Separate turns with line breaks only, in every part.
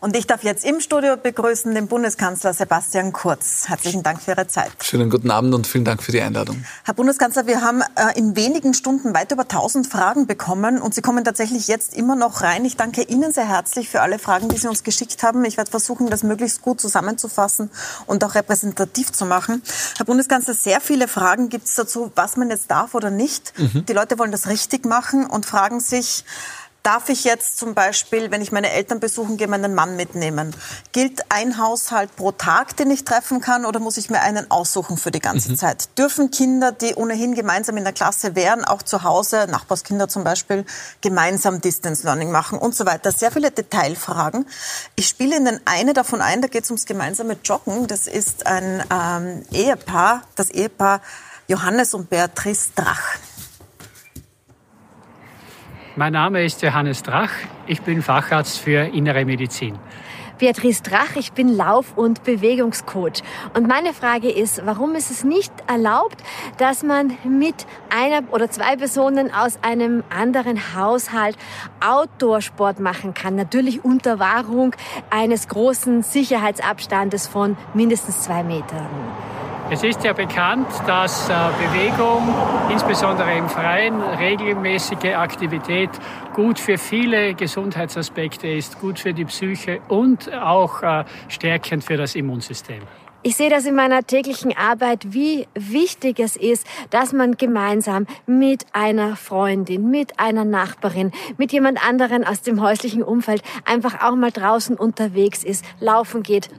Und ich darf jetzt im Studio begrüßen den Bundeskanzler Sebastian Kurz. Herzlichen Dank für Ihre Zeit.
Schönen guten Abend und vielen Dank für die Einladung.
Herr Bundeskanzler, wir haben äh, in wenigen Stunden weit über 1000 Fragen bekommen und Sie kommen tatsächlich jetzt immer noch rein. Ich danke Ihnen sehr herzlich für alle Fragen, die Sie uns geschickt haben. Ich werde versuchen, das möglichst gut zusammenzufassen und auch repräsentativ zu machen. Herr Bundeskanzler, sehr viele Fragen gibt es dazu, was man jetzt darf oder nicht. Mhm. Die Leute wollen das richtig machen und fragen sich, Darf ich jetzt zum Beispiel, wenn ich meine Eltern besuchen gehe, meinen Mann mitnehmen? Gilt ein Haushalt pro Tag, den ich treffen kann, oder muss ich mir einen aussuchen für die ganze mhm. Zeit? Dürfen Kinder, die ohnehin gemeinsam in der Klasse wären, auch zu Hause, Nachbarskinder zum Beispiel, gemeinsam Distance Learning machen und so weiter? Sehr viele Detailfragen. Ich spiele Ihnen eine davon ein, da geht es ums gemeinsame Joggen. Das ist ein ähm, Ehepaar, das Ehepaar Johannes und Beatrice Drach.
Mein Name ist Johannes Drach. Ich bin Facharzt für Innere Medizin.
Beatrice Drach, ich bin Lauf- und Bewegungscoach. Und meine Frage ist, warum ist es nicht erlaubt, dass man mit einer oder zwei Personen aus einem anderen Haushalt Outdoor-Sport machen kann? Natürlich unter Wahrung eines großen Sicherheitsabstandes von mindestens zwei Metern.
Es ist ja bekannt, dass äh, Bewegung, insbesondere im Freien, regelmäßige Aktivität gut für viele Gesundheitsaspekte ist, gut für die Psyche und auch äh, stärkend für das Immunsystem.
Ich sehe das in meiner täglichen Arbeit, wie wichtig es ist, dass man gemeinsam mit einer Freundin, mit einer Nachbarin, mit jemand anderen aus dem häuslichen Umfeld einfach auch mal draußen unterwegs ist, laufen geht,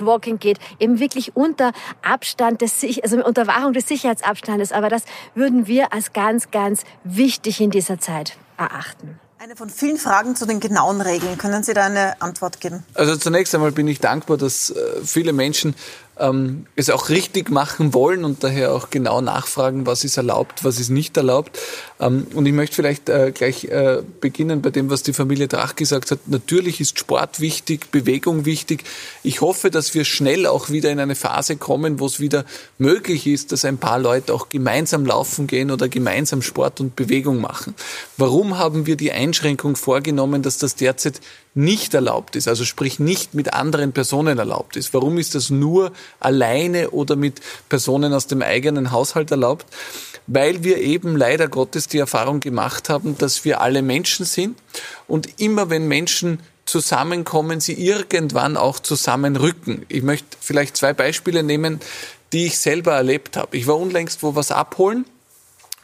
Walking geht, eben wirklich unter Abstand des, also unter Wahrung des Sicherheitsabstandes. Aber das würden wir als ganz, ganz wichtig in dieser Zeit erachten.
Eine von vielen Fragen zu den genauen Regeln. Können Sie da eine Antwort geben?
Also zunächst einmal bin ich dankbar, dass äh, viele Menschen ähm, es auch richtig machen wollen und daher auch genau nachfragen, was ist erlaubt, was ist nicht erlaubt. Ähm, und ich möchte vielleicht äh, gleich äh, beginnen bei dem, was die Familie Drach gesagt hat. Natürlich ist Sport wichtig, Bewegung wichtig. Ich hoffe, dass wir schnell auch wieder in eine Phase kommen, wo es wieder möglich ist, dass ein paar Leute auch gemeinsam laufen gehen oder gemeinsam Sport und Bewegung machen. Warum haben wir die Einschränkung vorgenommen, dass das derzeit nicht erlaubt ist, also sprich nicht mit anderen Personen erlaubt ist. Warum ist das nur alleine oder mit Personen aus dem eigenen Haushalt erlaubt? Weil wir eben leider Gottes die Erfahrung gemacht haben, dass wir alle Menschen sind und immer wenn Menschen zusammenkommen, sie irgendwann auch zusammenrücken. Ich möchte vielleicht zwei Beispiele nehmen, die ich selber erlebt habe. Ich war unlängst wo was abholen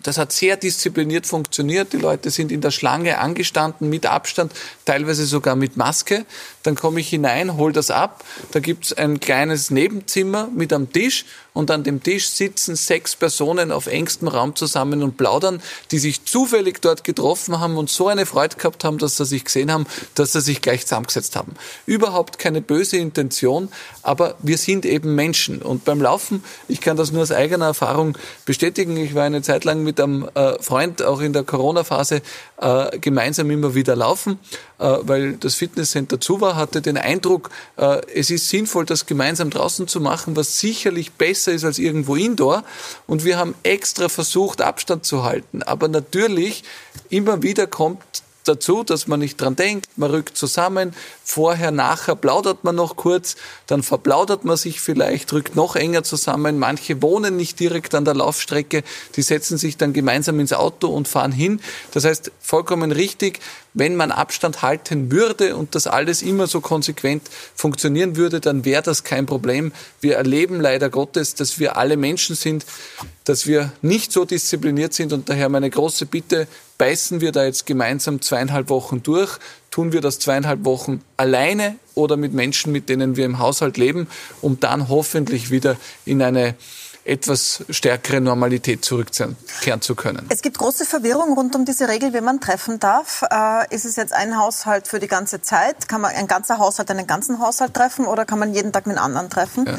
das hat sehr diszipliniert funktioniert. Die Leute sind in der Schlange angestanden, mit Abstand, teilweise sogar mit Maske. Dann komme ich hinein, hol das ab. Da gibt's ein kleines Nebenzimmer mit am Tisch und an dem Tisch sitzen sechs Personen auf engstem Raum zusammen und plaudern, die sich zufällig dort getroffen haben und so eine Freude gehabt haben, dass sie sich gesehen haben, dass sie sich gleich zusammengesetzt haben. Überhaupt keine böse Intention, aber wir sind eben Menschen. Und beim Laufen, ich kann das nur aus eigener Erfahrung bestätigen, ich war eine Zeit lang mit einem äh, Freund auch in der Corona-Phase äh, gemeinsam immer wieder laufen, weil das Fitnesscenter zu war, hatte den Eindruck, es ist sinnvoll, das gemeinsam draußen zu machen, was sicherlich besser besser ist als irgendwo indoor. Und wir haben extra versucht, Abstand zu halten. Aber natürlich, immer wieder kommt dazu, dass man nicht dran denkt, man rückt zusammen, vorher, nachher plaudert man noch kurz, dann verplaudert man sich vielleicht, rückt noch enger zusammen. Manche wohnen nicht direkt an der Laufstrecke, die setzen sich dann gemeinsam ins Auto und fahren hin. Das heißt, vollkommen richtig, wenn man Abstand halten würde und das alles immer so konsequent funktionieren würde, dann wäre das kein Problem. Wir erleben leider Gottes, dass wir alle Menschen sind, dass wir nicht so diszipliniert sind und daher meine große Bitte, beißen wir da jetzt gemeinsam zweieinhalb Wochen durch, tun wir das zweieinhalb Wochen alleine oder mit Menschen, mit denen wir im Haushalt leben, um dann hoffentlich wieder in eine etwas stärkere Normalität zurückkehren zu können.
Es gibt große Verwirrung rund um diese Regel, wie man treffen darf. Äh, ist es jetzt ein Haushalt für die ganze Zeit? Kann man ein ganzer Haushalt einen ganzen Haushalt treffen oder kann man jeden Tag mit anderen treffen? Ja.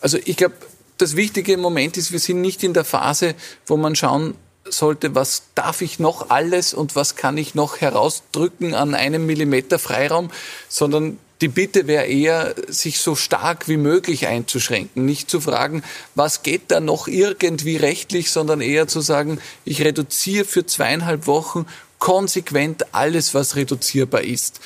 Also ich glaube, das Wichtige im Moment ist, wir sind nicht in der Phase, wo man schauen sollte, was darf ich noch alles und was kann ich noch herausdrücken an einem Millimeter Freiraum, sondern die Bitte wäre eher, sich so stark wie möglich einzuschränken. Nicht zu fragen, was geht da noch irgendwie rechtlich, sondern eher zu sagen, ich reduziere für zweieinhalb Wochen konsequent alles, was reduzierbar ist.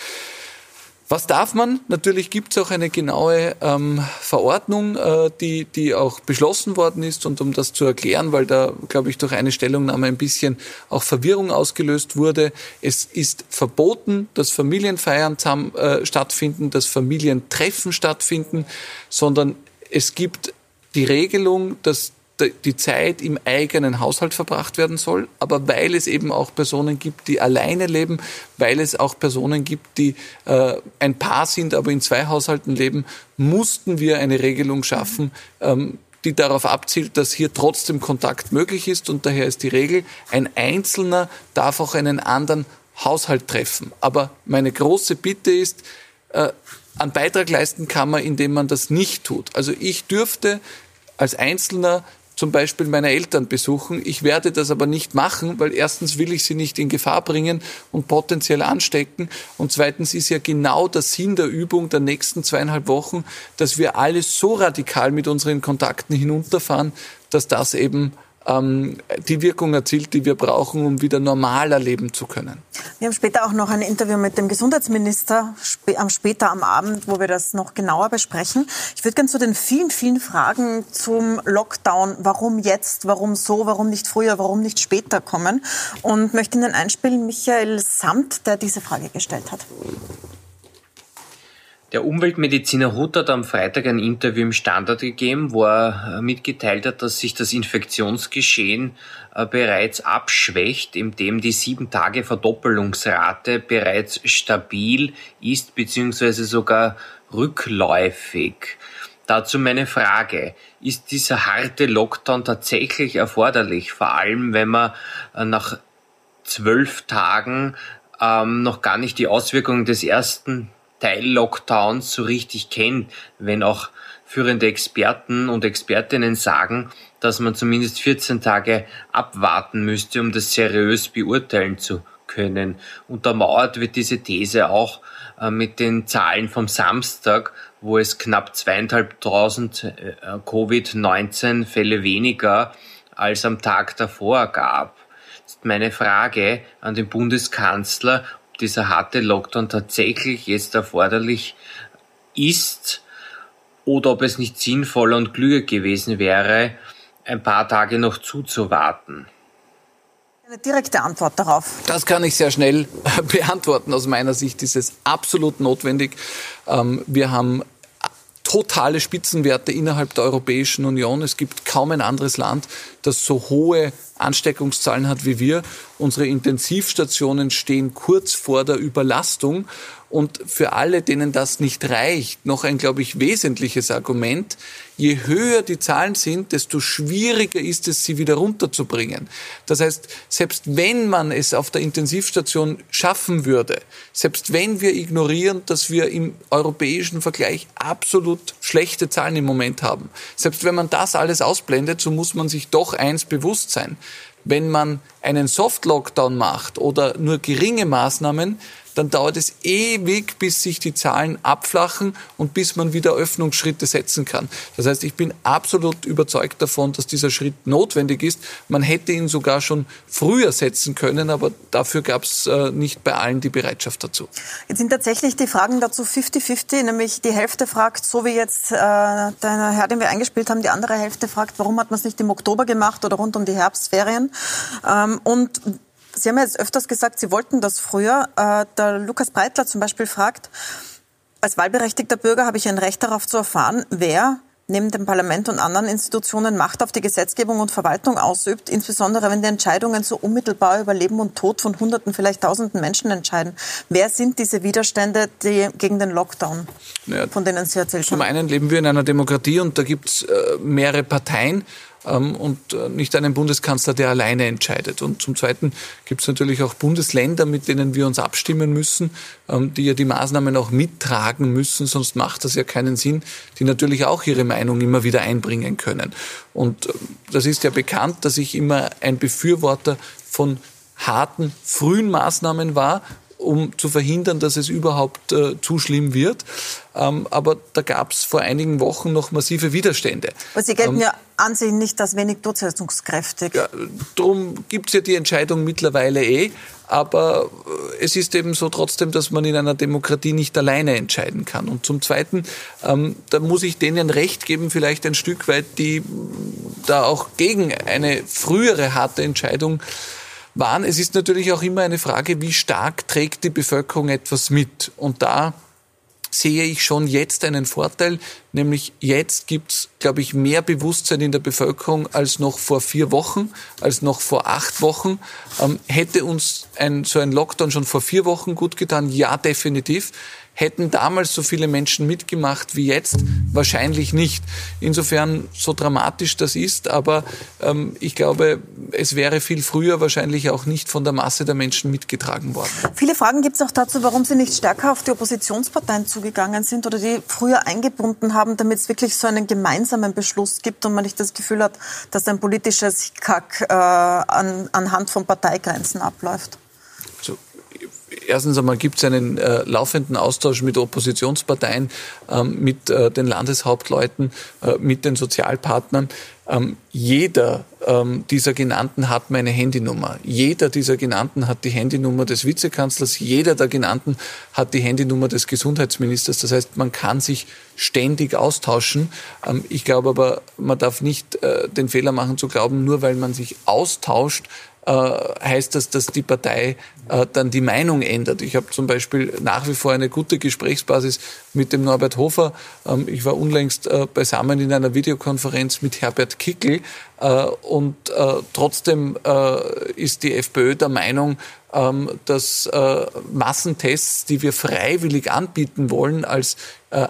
Was darf man? Natürlich gibt es auch eine genaue ähm, Verordnung, äh, die, die auch beschlossen worden ist. Und um das zu erklären, weil da, glaube ich, durch eine Stellungnahme ein bisschen auch Verwirrung ausgelöst wurde, es ist verboten, dass Familienfeiern zusammen, äh, stattfinden, dass Familientreffen stattfinden, sondern es gibt die Regelung, dass die Zeit im eigenen Haushalt verbracht werden soll, aber weil es eben auch Personen gibt, die alleine leben, weil es auch Personen gibt, die äh, ein Paar sind, aber in zwei Haushalten leben, mussten wir eine Regelung schaffen, ähm, die darauf abzielt, dass hier trotzdem Kontakt möglich ist und daher ist die Regel, ein Einzelner darf auch einen anderen Haushalt treffen. Aber meine große Bitte ist, äh, einen Beitrag leisten kann man, indem man das nicht tut. Also ich dürfte als Einzelner zum Beispiel meine Eltern besuchen. Ich werde das aber nicht machen, weil erstens will ich sie nicht in Gefahr bringen und potenziell anstecken. Und zweitens ist ja genau der Sinn der Übung der nächsten zweieinhalb Wochen, dass wir alles so radikal mit unseren Kontakten hinunterfahren, dass das eben ähm, die Wirkung erzielt, die wir brauchen, um wieder normal erleben zu können.
Wir haben später auch noch ein Interview mit dem Gesundheitsminister, später am Abend, wo wir das noch genauer besprechen. Ich würde gerne zu den vielen, vielen Fragen zum Lockdown, warum jetzt, warum so, warum nicht früher, warum nicht später kommen und möchte Ihnen einspielen Michael Samt, der diese Frage gestellt hat.
Der Umweltmediziner Huth hat am Freitag ein Interview im Standard gegeben, wo er äh, mitgeteilt hat, dass sich das Infektionsgeschehen äh, bereits abschwächt, indem die sieben Tage Verdoppelungsrate bereits stabil ist bzw. sogar rückläufig. Dazu meine Frage. Ist dieser harte Lockdown tatsächlich erforderlich? Vor allem, wenn man äh, nach zwölf Tagen ähm, noch gar nicht die Auswirkungen des ersten Teil-Lockdowns so richtig kennt, wenn auch führende Experten und Expertinnen sagen, dass man zumindest 14 Tage abwarten müsste, um das seriös beurteilen zu können. Untermauert wird diese These auch äh, mit den Zahlen vom Samstag, wo es knapp zweieinhalbtausend äh, Covid-19 Fälle weniger als am Tag davor gab. Meine Frage an den Bundeskanzler, dieser harte Lockdown tatsächlich jetzt erforderlich ist oder ob es nicht sinnvoller und klüger gewesen wäre, ein paar Tage noch zuzuwarten.
Eine direkte Antwort darauf.
Das kann ich sehr schnell beantworten. Aus meiner Sicht ist es absolut notwendig. Ähm, wir haben totale Spitzenwerte innerhalb der Europäischen Union. Es gibt kaum ein anderes Land, das so hohe Ansteckungszahlen hat wie wir. Unsere Intensivstationen stehen kurz vor der Überlastung. Und für alle, denen das nicht reicht, noch ein, glaube ich, wesentliches Argument. Je höher die Zahlen sind, desto schwieriger ist es, sie wieder runterzubringen. Das heißt, selbst wenn man es auf der Intensivstation schaffen würde, selbst wenn wir ignorieren, dass wir im europäischen Vergleich absolut schlechte Zahlen im Moment haben, selbst wenn man das alles ausblendet, so muss man sich doch eins bewusst sein. Wenn man einen Soft-Lockdown macht oder nur geringe Maßnahmen, dann dauert es ewig, bis sich die Zahlen abflachen und bis man wieder Öffnungsschritte setzen kann. Das heißt, ich bin absolut überzeugt davon, dass dieser Schritt notwendig ist. Man hätte ihn sogar schon früher setzen können, aber dafür gab es äh, nicht bei allen die Bereitschaft dazu.
Jetzt sind tatsächlich die Fragen dazu 50-50, nämlich die Hälfte fragt, so wie jetzt äh, der Herr, den wir eingespielt haben, die andere Hälfte fragt, warum hat man es nicht im Oktober gemacht oder rund um die Herbstferien? Ähm, und Sie haben ja jetzt öfters gesagt, Sie wollten das früher. Äh, der Lukas Breitler zum Beispiel fragt, als wahlberechtigter Bürger habe ich ein Recht darauf zu erfahren, wer neben dem Parlament und anderen Institutionen Macht auf die Gesetzgebung und Verwaltung ausübt, insbesondere wenn die Entscheidungen so unmittelbar über Leben und Tod von Hunderten, vielleicht Tausenden Menschen entscheiden. Wer sind diese Widerstände die gegen den Lockdown,
ja, von denen Sie erzählt haben? Zum einen leben wir in einer Demokratie und da gibt es äh, mehrere Parteien und äh, nicht einen Bundeskanzler, der alleine entscheidet. Und zum Zweiten gibt es natürlich auch Bundesländer, mit denen wir uns abstimmen müssen, ähm, die ja die Maßnahmen auch mittragen müssen, sonst macht das ja keinen Sinn, die natürlich auch ihre Meinung immer wieder einbringen können. Und äh, das ist ja bekannt, dass ich immer ein Befürworter von harten, frühen Maßnahmen war um zu verhindern, dass es überhaupt äh, zu schlimm wird. Ähm, aber da gab es vor einigen Wochen noch massive Widerstände.
Aber Sie gelten ähm, ja an sich nicht als wenig durchsetzungskräftig.
Ja, darum gibt es ja die Entscheidung mittlerweile eh. Aber äh, es ist eben so trotzdem, dass man in einer Demokratie nicht alleine entscheiden kann. Und zum Zweiten, ähm, da muss ich denen recht geben, vielleicht ein Stück weit, die da auch gegen eine frühere harte Entscheidung waren. Es ist natürlich auch immer eine Frage, wie stark trägt die Bevölkerung etwas mit. Und da sehe ich schon jetzt einen Vorteil, nämlich jetzt gibt's, glaube ich, mehr Bewusstsein in der Bevölkerung als noch vor vier Wochen, als noch vor acht Wochen. Ähm, hätte uns ein, so ein Lockdown schon vor vier Wochen gut getan? Ja, definitiv. Hätten damals so viele Menschen mitgemacht wie jetzt? Wahrscheinlich nicht. Insofern, so dramatisch das ist, aber ähm, ich glaube, es wäre viel früher wahrscheinlich auch nicht von der Masse der Menschen mitgetragen worden.
Viele Fragen gibt es auch dazu, warum Sie nicht stärker auf die Oppositionsparteien zugegangen sind oder die früher eingebunden haben, damit es wirklich so einen gemeinsamen Beschluss gibt und man nicht das Gefühl hat, dass ein politisches Kack äh, an, anhand von Parteigrenzen abläuft
erstens einmal gibt es einen äh, laufenden Austausch mit Oppositionsparteien, ähm, mit äh, den Landeshauptleuten, äh, mit den Sozialpartnern. Ähm, jeder ähm, dieser Genannten hat meine Handynummer. Jeder dieser Genannten hat die Handynummer des Vizekanzlers. Jeder der Genannten hat die Handynummer des Gesundheitsministers. Das heißt, man kann sich ständig austauschen. Ähm, ich glaube aber, man darf nicht äh, den Fehler machen zu glauben, nur weil man sich austauscht, heißt das, dass die Partei äh, dann die Meinung ändert. Ich habe zum Beispiel nach wie vor eine gute Gesprächsbasis mit dem Norbert Hofer. Ähm, ich war unlängst äh, beisammen in einer Videokonferenz mit Herbert Kickel und trotzdem ist die FPÖ der Meinung, ähm, dass Massentests, die wir freiwillig anbieten wollen, als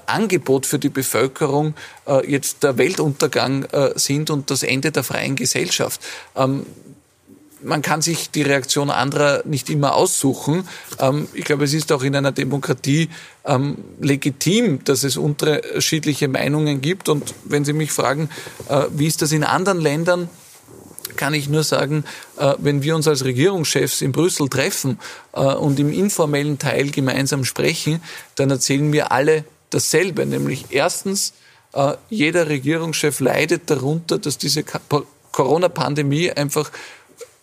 Angebot für die Bevölkerung jetzt der Weltuntergang sind und das Ende der freien Gesellschaft. Man kann sich die Reaktion anderer nicht immer aussuchen. Ähm, ich glaube, es ist auch in einer Demokratie ähm, legitim, dass es unterschiedliche Meinungen gibt. Und wenn Sie mich fragen, äh, wie ist das in anderen Ländern, kann ich nur sagen, äh, wenn wir uns als Regierungschefs in Brüssel treffen äh, und im informellen Teil gemeinsam sprechen, dann erzählen wir alle dasselbe, nämlich erstens, jeder Regierungschef leidet darunter, dass diese Corona-Pandemie einfach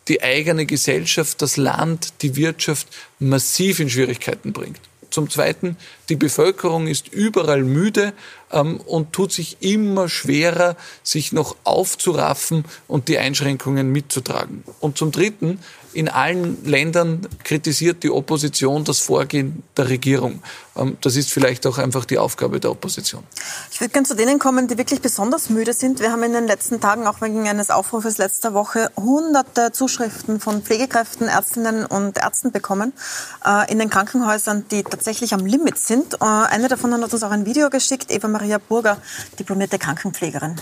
die eigene Gesellschaft, das Land, die Wirtschaft massiv in Schwierigkeiten bringt. Zum Zweiten, die Bevölkerung ist überall müde ähm, und tut sich immer schwerer, sich noch aufzuraffen und die Einschränkungen mitzutragen. Und zum Dritten, in allen Ländern kritisiert die Opposition das Vorgehen der Regierung. Ähm, das ist vielleicht auch einfach die Aufgabe der Opposition.
Ich würde gerne zu denen kommen, die wirklich besonders müde sind. Wir haben in den letzten Tagen, auch wegen eines Aufrufes letzter Woche, hunderte Zuschriften von Pflegekräften, Ärztinnen und Ärzten bekommen äh, in den Krankenhäusern, die tatsächlich am Limit sind. Äh, eine davon hat uns auch ein Video geschickt, Eva Maria Burger, diplomierte Krankenpflegerin.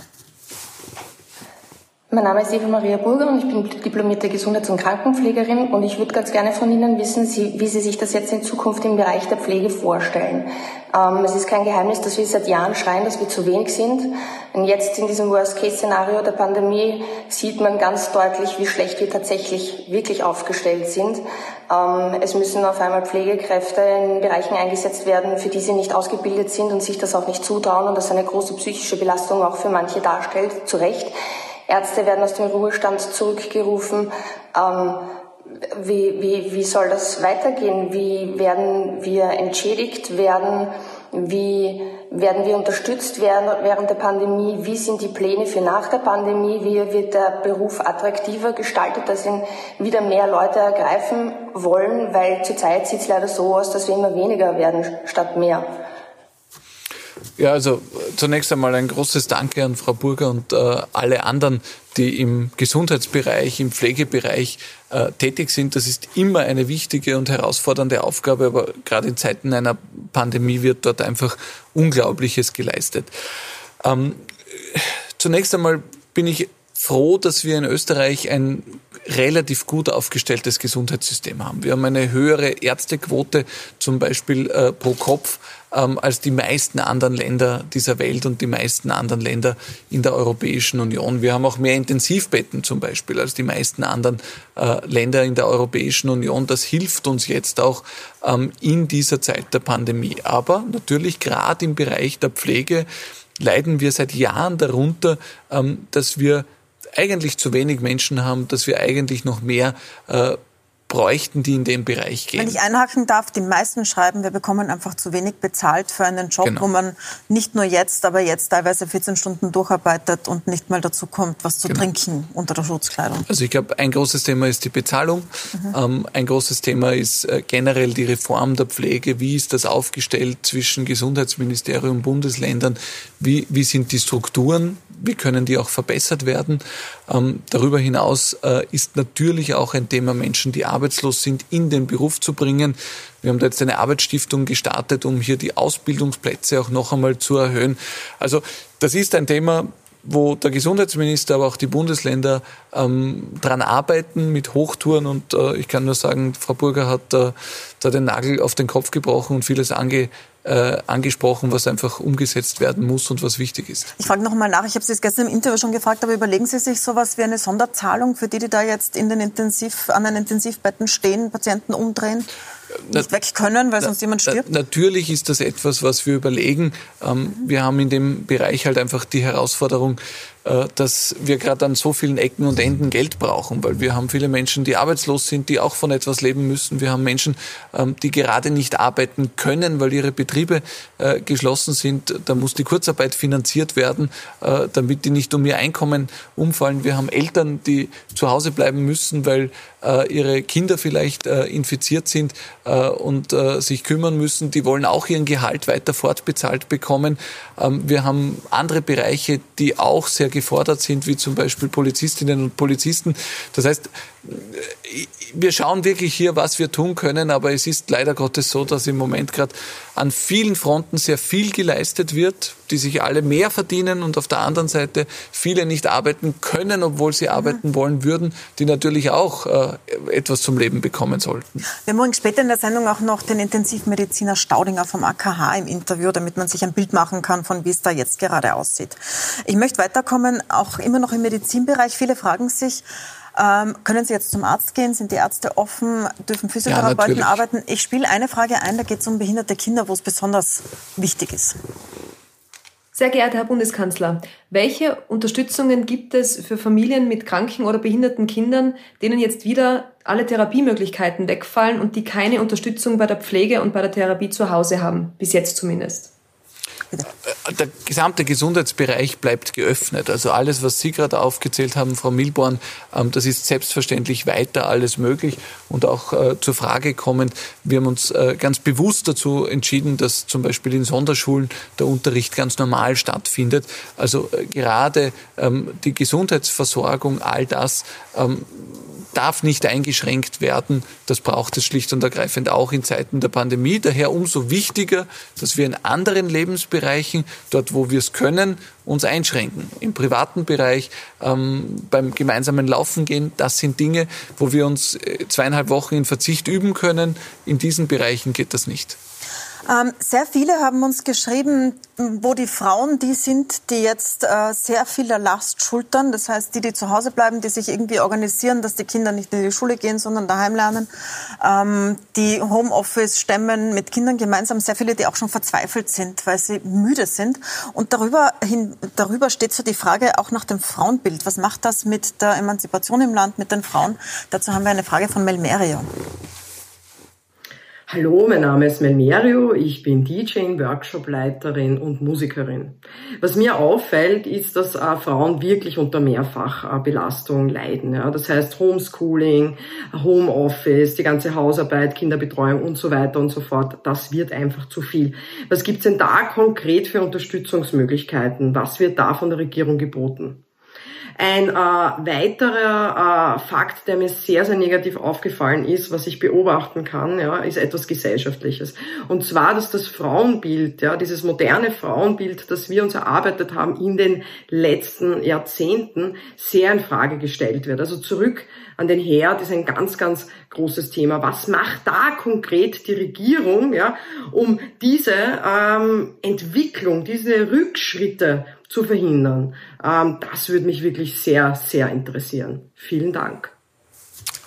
Mein Name ist Eva Maria Burger und ich bin diplomierte Gesundheits- und Krankenpflegerin und ich würde ganz gerne von Ihnen wissen, wie Sie sich das jetzt in Zukunft im Bereich der Pflege vorstellen. Ähm, es ist kein Geheimnis, dass wir seit Jahren schreien, dass wir zu wenig sind. Und jetzt in diesem Worst-Case-Szenario der Pandemie sieht man ganz deutlich, wie schlecht wir tatsächlich wirklich aufgestellt sind. Ähm, es müssen auf einmal Pflegekräfte in Bereichen eingesetzt werden, für die sie nicht ausgebildet sind und sich das auch nicht zutrauen und das eine große psychische Belastung auch für manche darstellt, zu Recht. Ärzte werden aus dem Ruhestand zurückgerufen. Ähm, wie, wie, wie soll das weitergehen? Wie werden wir entschädigt werden? Wie werden wir unterstützt werden während der Pandemie? Wie sind die Pläne für nach der Pandemie? Wie wird der Beruf attraktiver gestaltet, dass ihn wieder mehr Leute ergreifen wollen? Weil zurzeit sieht es leider so aus, dass wir immer weniger werden statt mehr.
Ja, also zunächst einmal ein großes Danke an Frau Burger und äh, alle anderen, die im Gesundheitsbereich, im Pflegebereich äh, tätig sind. Das ist immer eine wichtige und herausfordernde Aufgabe, aber gerade in Zeiten einer Pandemie wird dort einfach Unglaubliches geleistet. Ähm, zunächst einmal bin ich froh, dass wir in Österreich ein relativ gut aufgestelltes Gesundheitssystem haben. Wir haben eine höhere Ärztequote zum Beispiel äh, pro Kopf ähm, als die meisten anderen Länder dieser Welt und die meisten anderen Länder in der Europäischen Union. Wir haben auch mehr Intensivbetten zum Beispiel als die meisten anderen äh, Länder in der Europäischen Union. Das hilft uns jetzt auch ähm, in dieser Zeit der Pandemie. Aber natürlich gerade im Bereich der Pflege leiden wir seit Jahren darunter, ähm, dass wir eigentlich zu wenig Menschen haben, dass wir eigentlich noch mehr äh, bräuchten, die in dem Bereich gehen.
Wenn ich einhaken darf, die meisten schreiben, wir bekommen einfach zu wenig bezahlt für einen Job, genau. wo man nicht nur jetzt, aber jetzt teilweise 14 Stunden durcharbeitet und nicht mal dazu kommt, was zu genau. trinken unter der Schutzkleidung.
Also ich glaube, ein großes Thema ist die Bezahlung. Mhm. Ähm, ein großes Thema ist äh, generell die Reform der Pflege. Wie ist das aufgestellt zwischen Gesundheitsministerium und Bundesländern? Wie, wie sind die Strukturen? Wie können die auch verbessert werden? Ähm, darüber hinaus äh, ist natürlich auch ein Thema Menschen, die arbeitslos sind, in den Beruf zu bringen. Wir haben da jetzt eine Arbeitsstiftung gestartet, um hier die Ausbildungsplätze auch noch einmal zu erhöhen. Also das ist ein Thema, wo der Gesundheitsminister, aber auch die Bundesländer ähm, dran arbeiten mit Hochtouren. Und äh, ich kann nur sagen, Frau Burger hat äh, da den Nagel auf den Kopf gebrochen und vieles ange, äh, angesprochen, was einfach umgesetzt werden muss und was wichtig ist.
Ich frage noch mal nach, ich habe Sie es gestern im Interview schon gefragt, aber überlegen Sie sich sowas wie eine Sonderzahlung für die, die da jetzt in den Intensiv, an den Intensivbetten stehen, Patienten umdrehen? nicht weg können, weil sonst jemand stirbt?
Natürlich ist das etwas, was wir überlegen. Ähm, wir haben in dem Bereich halt einfach die Herausforderung, dass wir gerade an so vielen Ecken und Enden Geld brauchen, weil wir haben viele Menschen, die arbeitslos sind, die auch von etwas leben müssen. Wir haben Menschen, ähm, die gerade nicht arbeiten können, weil ihre Betriebe äh, geschlossen sind. Da muss die Kurzarbeit finanziert werden, äh, damit die nicht um ihr Einkommen umfallen. Wir haben Eltern, die zu Hause bleiben müssen, weil ihre Kinder vielleicht infiziert sind und sich kümmern müssen. Die wollen auch ihren Gehalt weiter fortbezahlt bekommen. Ähm, wir haben andere Bereiche, die auch sehr gefordert sind, wie zum Beispiel Polizistinnen und Polizisten. Das heißt, wir schauen wirklich hier, was wir tun können, aber es ist leider Gottes so, dass im Moment gerade an vielen Fronten sehr viel geleistet wird, die sich alle mehr verdienen und auf der anderen Seite viele nicht arbeiten können, obwohl sie arbeiten mhm. wollen würden, die natürlich auch äh, etwas zum Leben bekommen sollten.
Wir haben morgen später in der Sendung auch noch den Intensivmediziner Staudinger vom AKH im Interview, damit man sich ein Bild machen kann, von wie es da jetzt gerade aussieht. Ich möchte weiterkommen, auch immer noch im Medizinbereich. Viele fragen sich, ähm, können Sie jetzt zum Arzt gehen? Sind die Ärzte offen? Dürfen Physiotherapeuten ja, arbeiten? Ich spiele eine Frage ein, da geht es um behinderte Kinder, wo es besonders wichtig ist.
Sehr geehrter Herr Bundeskanzler, welche Unterstützungen gibt es für Familien mit kranken oder behinderten Kindern, denen jetzt wieder alle Therapiemöglichkeiten wegfallen und die keine Unterstützung bei der Pflege und bei der Therapie zu Hause haben, bis jetzt zumindest?
Äh, der gesamte Gesundheitsbereich bleibt geöffnet. Also alles, was Sie gerade aufgezählt haben, Frau Milborn, ähm, das ist selbstverständlich weiter alles möglich. Und auch äh, zur Frage kommend, wir haben uns äh, ganz bewusst dazu entschieden, dass zum Beispiel in Sonderschulen der Unterricht ganz normal stattfindet. Also gerade ähm, die Gesundheitsversorgung, all das ähm, darf nicht eingeschränkt werden. Das braucht es schlicht und ergreifend auch in Zeiten der Pandemie. Daher umso wichtiger, dass wir in anderen Lebensbereichen, dort wo wir es können, uns einschränken. Im privaten Bereich, ähm, beim gemeinsamen Laufen gehen, das sind Dinge, wo wir uns äh, zweieinhalb Wochen in Verzicht üben können. In diesen Bereichen geht das nicht.
Ähm, sehr viele haben uns geschrieben, wo die Frauen die sind, die jetzt äh, sehr viel Last schultern. Das heißt, die, die zu Hause bleiben, die sich irgendwie organisieren, dass die Kinder nicht in die Schule gehen, sondern daheim lernen. Ähm, die Homeoffice stemmen mit Kindern gemeinsam. Sehr viele, die auch schon verzweifelt sind, weil sie müde sind. Und darüber, hin, darüber steht so die Frage auch nach dem Frauenbild. Was macht das mit der Emanzipation im Land, mit den Frauen? Dazu haben wir eine Frage von Melmerio.
Hallo, mein Name ist Melmerio, ich bin DJ, Workshopleiterin und Musikerin. Was mir auffällt, ist, dass äh, Frauen wirklich unter Mehrfachbelastung leiden. Ja? Das heißt Homeschooling, Homeoffice, die ganze Hausarbeit, Kinderbetreuung und so weiter und so fort. Das wird einfach zu viel. Was gibt's denn da konkret für Unterstützungsmöglichkeiten? Was wird da von der Regierung geboten? Ein äh, weiterer äh, Fakt, der mir sehr, sehr negativ aufgefallen ist, was ich beobachten kann, ja, ist etwas Gesellschaftliches. Und zwar, dass das Frauenbild, ja, dieses moderne Frauenbild, das wir uns erarbeitet haben in den letzten Jahrzehnten, sehr in Frage gestellt wird. Also zurück an den Herd ist ein ganz, ganz großes Thema. Was macht da konkret die Regierung, ja, um diese ähm, Entwicklung, diese Rückschritte zu verhindern? Ähm, das würde mich wirklich sehr, sehr interessieren. Vielen Dank.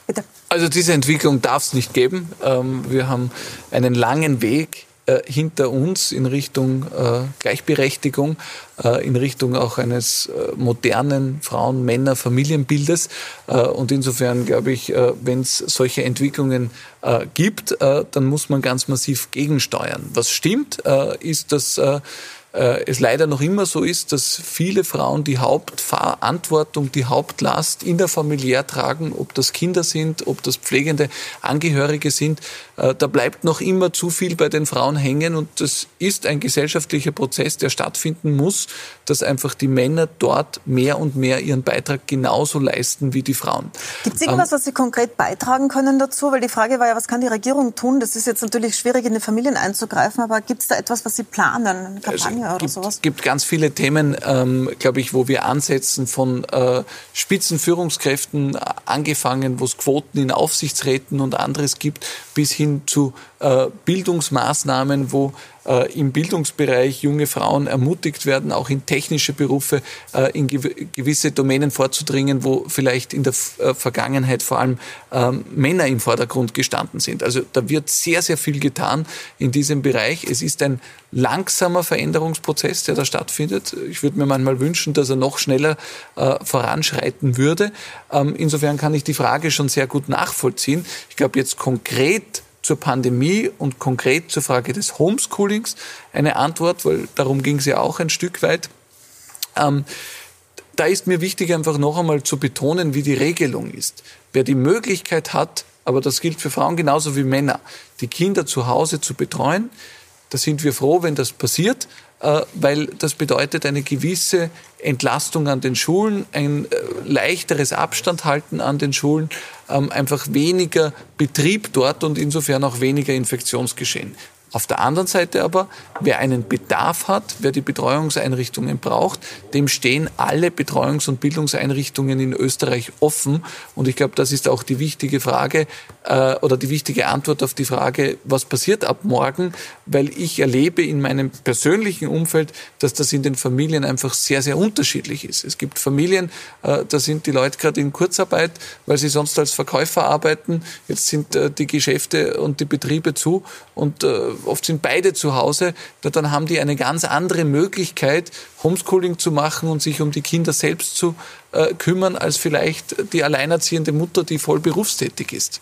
Bitte. Also diese Entwicklung darf es nicht geben. Ähm, wir haben einen langen Weg äh, hinter uns in Richtung äh, Gleichberechtigung, äh, in Richtung auch eines äh, modernen Frauen-, Männer-, Familienbildes. Äh, und insofern glaube ich, äh, wenn es solche Entwicklungen gibt, dann muss man ganz massiv gegensteuern. Was stimmt, ist, dass äh, es leider noch immer so ist, dass viele Frauen die Hauptverantwortung, die Hauptlast in der Familiär tragen, ob das Kinder sind, ob das pflegende Angehörige sind. Äh, da bleibt noch immer zu viel bei den Frauen hängen und das ist ein gesellschaftlicher Prozess, der stattfinden muss, dass einfach die Männer dort mehr und mehr ihren Beitrag genauso leisten wie die Frauen.
Gibt es irgendwas, ähm, was Sie konkret beitragen können dazu? Weil die Frage war ja, was kann die Regierung tun? Das ist jetzt natürlich schwierig, in die Familien einzugreifen, aber gibt es da etwas, was Sie planen? Eine
Kampagne oder gibt, sowas? gibt ganz viele Themen, ähm, glaube ich, wo wir ansetzen von äh, Spitzenführungskräften äh, angefangen, wo es Quoten in Aufsichtsräten und anderes gibt, bis hin zu Bildungsmaßnahmen, wo äh, im Bildungsbereich junge Frauen ermutigt werden, auch in technische Berufe, äh, in gewisse Domänen vorzudringen, wo vielleicht in der äh, Vergangenheit vor allem ähm, Männer im Vordergrund gestanden sind. Also da wird sehr, sehr viel getan in diesem Bereich. Es ist ein langsamer Veränderungsprozess, der da stattfindet. Ich würde mir manchmal wünschen, dass er noch schneller äh, voranschreiten würde. Ähm, insofern kann ich die Frage schon sehr gut nachvollziehen. Ich glaube jetzt konkret zur Pandemie und konkret zur Frage des Homeschoolings eine Antwort, weil darum ging es ja auch ein Stück weit. Ähm, da ist mir wichtig, einfach noch einmal zu betonen, wie die Regelung ist. Wer die Möglichkeit hat, aber das gilt für Frauen genauso wie Männer, die Kinder zu Hause zu betreuen, da sind wir froh, wenn das passiert. Äh, weil das bedeutet eine gewisse Entlastung an den Schulen, ein äh, leichteres Abstand halten an den Schulen, ähm, einfach weniger Betrieb dort und insofern auch weniger Infektionsgeschehen. Auf der anderen Seite aber, wer einen Bedarf hat, wer die Betreuungseinrichtungen braucht, dem stehen alle Betreuungs- und Bildungseinrichtungen in Österreich offen. Und ich glaube, das ist auch die wichtige Frage äh, oder die wichtige Antwort auf die Frage, was passiert ab morgen, weil ich erlebe in meinem persönlichen Umfeld, dass das in den Familien einfach sehr, sehr unterschiedlich ist. Es gibt Familien, äh, da sind die Leute gerade in Kurzarbeit, weil sie sonst als Verkäufer arbeiten. Jetzt sind äh, die Geschäfte und die Betriebe zu und äh, oft sind beide zu Hause, dann haben die eine ganz andere Möglichkeit, Homeschooling zu machen und sich um die Kinder selbst zu äh, kümmern, als vielleicht die alleinerziehende Mutter, die voll berufstätig ist.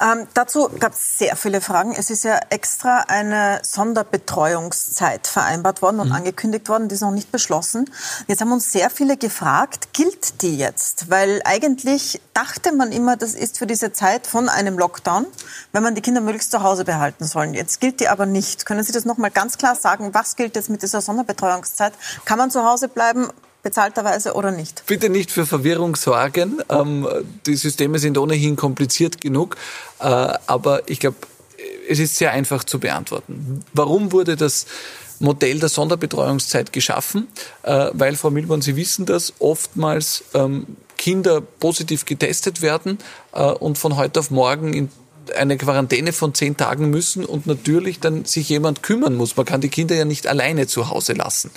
Ähm, dazu gab es sehr viele Fragen. Es ist ja extra eine Sonderbetreuungszeit vereinbart worden und mhm. angekündigt worden, die ist noch nicht beschlossen. Jetzt haben uns sehr viele gefragt, gilt die jetzt? Weil eigentlich dachte man immer, das ist für diese Zeit von einem Lockdown, wenn man die Kinder möglichst zu Hause behalten soll. Jetzt gilt die aber nicht. Können Sie das noch mal ganz klar sagen? Was gilt jetzt mit dieser Sonderbetreuungszeit? Kann man zu Hause bleiben? Bezahlterweise oder nicht?
Bitte nicht für Verwirrung sorgen. Ähm, die Systeme sind ohnehin kompliziert genug. Äh, aber ich glaube, es ist sehr einfach zu beantworten. Warum wurde das Modell der Sonderbetreuungszeit geschaffen? Äh, weil, Frau Milborn, Sie wissen das, oftmals ähm, Kinder positiv getestet werden äh, und von heute auf morgen in eine Quarantäne von zehn Tagen müssen und natürlich dann sich jemand kümmern muss. Man kann die Kinder ja nicht alleine zu Hause lassen.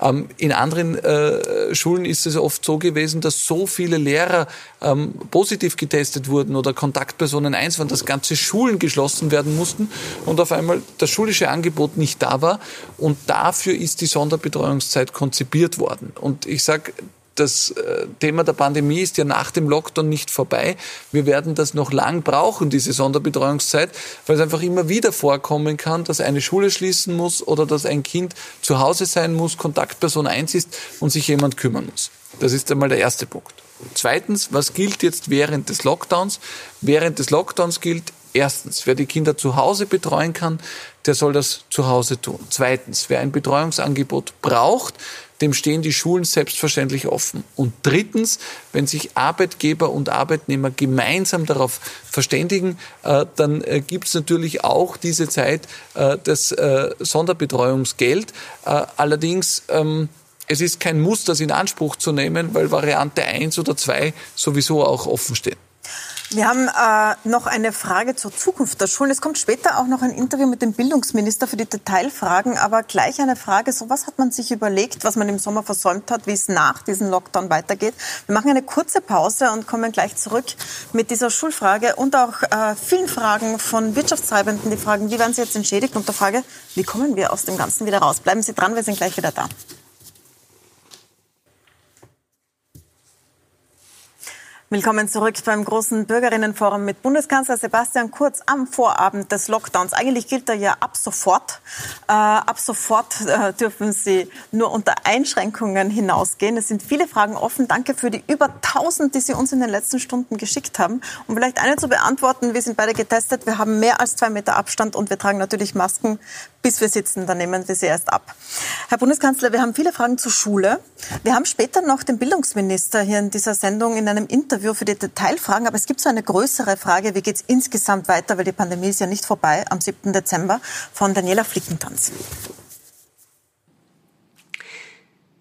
Ähm, in anderen äh, Schulen ist es oft so gewesen, dass so viele Lehrer ähm, positiv getestet wurden oder Kontaktpersonen eins waren, dass ganze Schulen geschlossen werden mussten und auf einmal das schulische Angebot nicht da war. Und dafür ist die Sonderbetreuungszeit konzipiert worden. Und ich sage, das äh, Thema der Pandemie ist ja nach dem Lockdown nicht vorbei. Wir werden das noch lang brauchen, diese Sonderbetreuungszeit, weil es einfach immer wieder vorkommen kann, dass eine Schule schließen muss oder dass ein Kind zu Hause sein muss, Kontaktperson eins ist und sich jemand kümmern muss. Das ist einmal der erste Punkt. Zweitens, was gilt jetzt während des Lockdowns? Während des Lockdowns gilt erstens, wer die Kinder zu Hause betreuen kann, der soll das zu Hause tun. Zweitens, wer ein Betreuungsangebot braucht, dem stehen die Schulen selbstverständlich offen. Und drittens, wenn sich Arbeitgeber und Arbeitnehmer gemeinsam darauf verständigen, äh, dann äh, gibt es natürlich auch diese Zeit äh, des Sonderbetreuungsgeld. Allerdings ähm, es ist kein Muss, das in Anspruch zu nehmen, weil Variante 1 oder 2 sowieso auch offen stehen.
Wir haben äh, noch eine Frage zur Zukunft der Schulen. Es kommt später auch noch ein Interview mit dem Bildungsminister für die Detailfragen, aber gleich eine Frage, so was hat man sich überlegt, was man im Sommer versäumt hat, wie es nach diesem Lockdown weitergeht. Wir machen eine kurze Pause und kommen gleich zurück mit dieser Schulfrage und auch äh, vielen Fragen von Wirtschaftstreibenden, die fragen, wie werden sie jetzt entschädigt und der Frage, wie kommen wir aus dem Ganzen wieder raus. Bleiben Sie dran, wir sind gleich wieder da. Willkommen zurück beim großen Bürgerinnenforum mit Bundeskanzler Sebastian Kurz am Vorabend des Lockdowns. Eigentlich gilt er ja ab sofort. Äh, ab sofort äh, dürfen Sie nur unter Einschränkungen hinausgehen. Es sind viele Fragen offen. Danke für die über 1000, die Sie uns in den letzten Stunden geschickt haben. Um vielleicht eine zu beantworten, wir sind beide getestet. Wir haben mehr als zwei Meter Abstand und wir tragen natürlich Masken, bis wir sitzen. Dann nehmen wir sie erst ab. Herr Bundeskanzler, wir haben viele Fragen zur Schule. Wir haben später noch den Bildungsminister hier in dieser Sendung in einem Interview Interview für die Detailfragen, aber es gibt so eine größere Frage, wie geht es insgesamt weiter, weil die Pandemie ist ja nicht vorbei am 7. Dezember, von Daniela Flickentanz.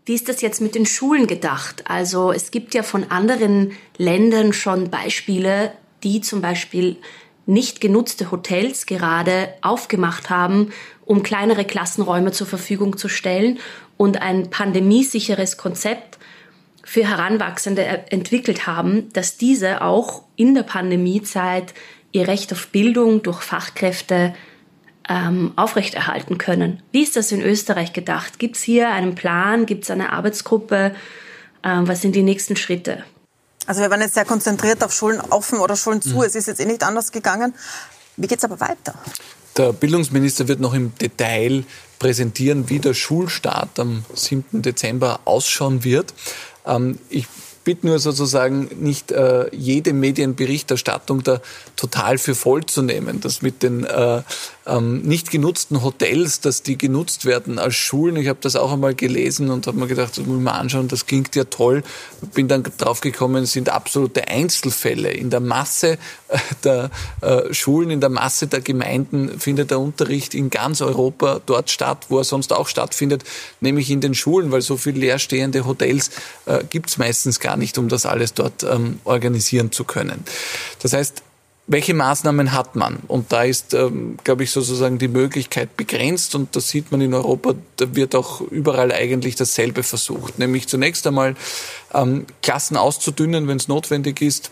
Wie ist das jetzt mit den Schulen gedacht? Also es gibt ja von anderen Ländern schon Beispiele, die zum Beispiel nicht genutzte Hotels gerade aufgemacht haben, um kleinere Klassenräume zur Verfügung zu stellen und ein pandemiesicheres Konzept für Heranwachsende entwickelt haben, dass diese auch in der Pandemiezeit ihr Recht auf Bildung durch Fachkräfte ähm, aufrechterhalten können. Wie ist das in Österreich gedacht? Gibt es hier einen Plan? Gibt es eine Arbeitsgruppe? Ähm, was sind die nächsten Schritte?
Also wir waren jetzt sehr konzentriert auf Schulen offen oder Schulen zu. Mhm. Es ist jetzt eh nicht anders gegangen. Wie geht es aber weiter?
Der Bildungsminister wird noch im Detail präsentieren, wie der Schulstart am 7. Dezember ausschauen wird. Ähm, ich bitte nur sozusagen nicht äh, jede Medienberichterstattung da total für voll zu nehmen. Das mit den äh, ähm, nicht genutzten Hotels, dass die genutzt werden als Schulen. Ich habe das auch einmal gelesen und habe mir gedacht, das muss ich mir anschauen, das klingt ja toll. Bin dann draufgekommen, es sind absolute Einzelfälle. In der Masse äh, der äh, Schulen, in der Masse der Gemeinden findet der Unterricht in ganz Europa dort statt, wo er sonst auch stattfindet, nämlich in den Schulen, weil so viel leerstehende Hotels äh, gibt es meistens gar nicht, um das alles dort ähm, organisieren zu können. Das heißt, welche Maßnahmen hat man? Und da ist, ähm, glaube ich, sozusagen die Möglichkeit begrenzt und das sieht man in Europa, da wird auch überall eigentlich dasselbe versucht. Nämlich zunächst einmal ähm, Klassen auszudünnen, wenn es notwendig ist,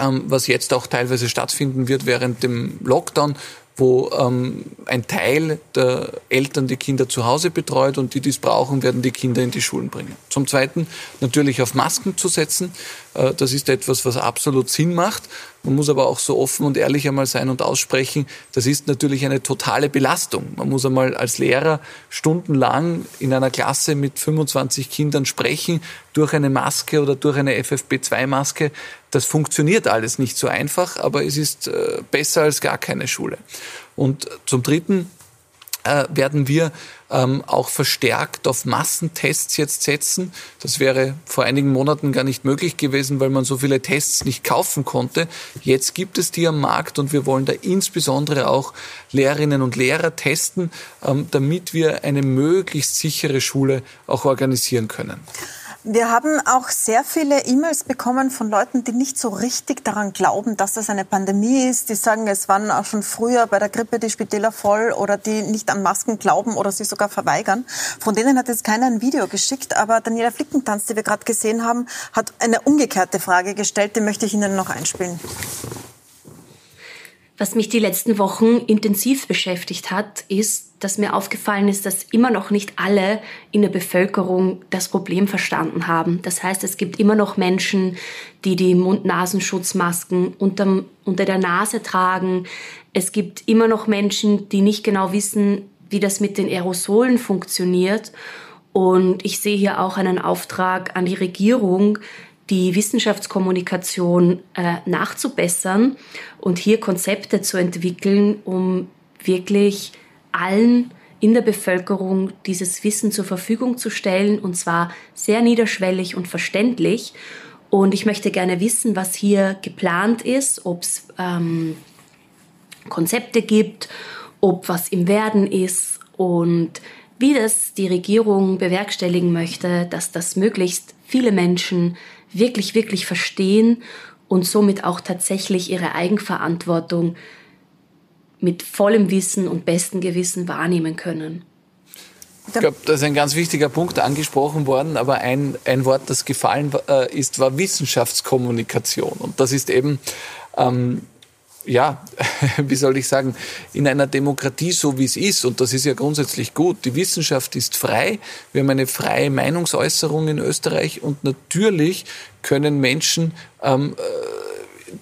ähm, was jetzt auch teilweise stattfinden wird während dem Lockdown, wo ähm, ein Teil der Eltern die Kinder zu Hause betreut und die dies brauchen, werden die Kinder in die Schulen bringen. Zum Zweiten natürlich auf Masken zu setzen. Äh, das ist etwas, was absolut Sinn macht. Man muss aber auch so offen und ehrlich einmal sein und aussprechen, das ist natürlich eine totale Belastung. Man muss einmal als Lehrer stundenlang in einer Klasse mit 25 Kindern sprechen, durch eine Maske oder durch eine FFP2-Maske. Das funktioniert alles nicht so einfach, aber es ist äh, besser als gar keine Schule. Und zum Dritten äh, werden wir ähm, auch verstärkt auf Massentests jetzt setzen. Das wäre vor einigen Monaten gar nicht möglich gewesen, weil man so viele Tests nicht kaufen konnte. Jetzt gibt es die am Markt und wir wollen da insbesondere auch Lehrerinnen und Lehrer testen, ähm, damit wir eine möglichst sichere Schule auch organisieren können.
Wir haben auch sehr viele E-Mails bekommen von Leuten, die nicht so richtig daran glauben, dass das eine Pandemie ist. Die sagen, es waren auch schon früher bei der Grippe die Spitäler voll oder die nicht an Masken glauben oder sie sogar verweigern. Von denen hat jetzt keiner ein Video geschickt, aber Daniela Flickentanz, die wir gerade gesehen haben, hat eine umgekehrte Frage gestellt, die möchte ich Ihnen noch einspielen.
Was mich die letzten Wochen intensiv beschäftigt hat, ist, dass mir aufgefallen ist, dass immer noch nicht alle in der Bevölkerung das Problem verstanden haben. Das heißt, es gibt immer noch Menschen, die die Mund-Nasenschutzmasken unter, unter der Nase tragen. Es gibt immer noch Menschen, die nicht genau wissen, wie das mit den Aerosolen funktioniert. Und ich sehe hier auch einen Auftrag an die Regierung, die Wissenschaftskommunikation äh, nachzubessern und hier Konzepte zu entwickeln, um wirklich allen in der Bevölkerung dieses Wissen zur Verfügung zu stellen und zwar sehr niederschwellig und verständlich. Und ich möchte gerne wissen, was hier geplant ist, ob es ähm, Konzepte gibt, ob was im Werden ist und wie das die Regierung bewerkstelligen möchte, dass das möglichst viele Menschen wirklich, wirklich verstehen und somit auch tatsächlich ihre Eigenverantwortung mit vollem Wissen und bestem Gewissen wahrnehmen können.
Ich glaube, da ist ein ganz wichtiger Punkt angesprochen worden, aber ein, ein Wort, das gefallen äh, ist, war Wissenschaftskommunikation. Und das ist eben, ähm, ja, wie soll ich sagen, in einer Demokratie so wie es ist, und das ist ja grundsätzlich gut, die Wissenschaft ist frei, wir haben eine freie Meinungsäußerung in Österreich und natürlich können Menschen ähm, äh,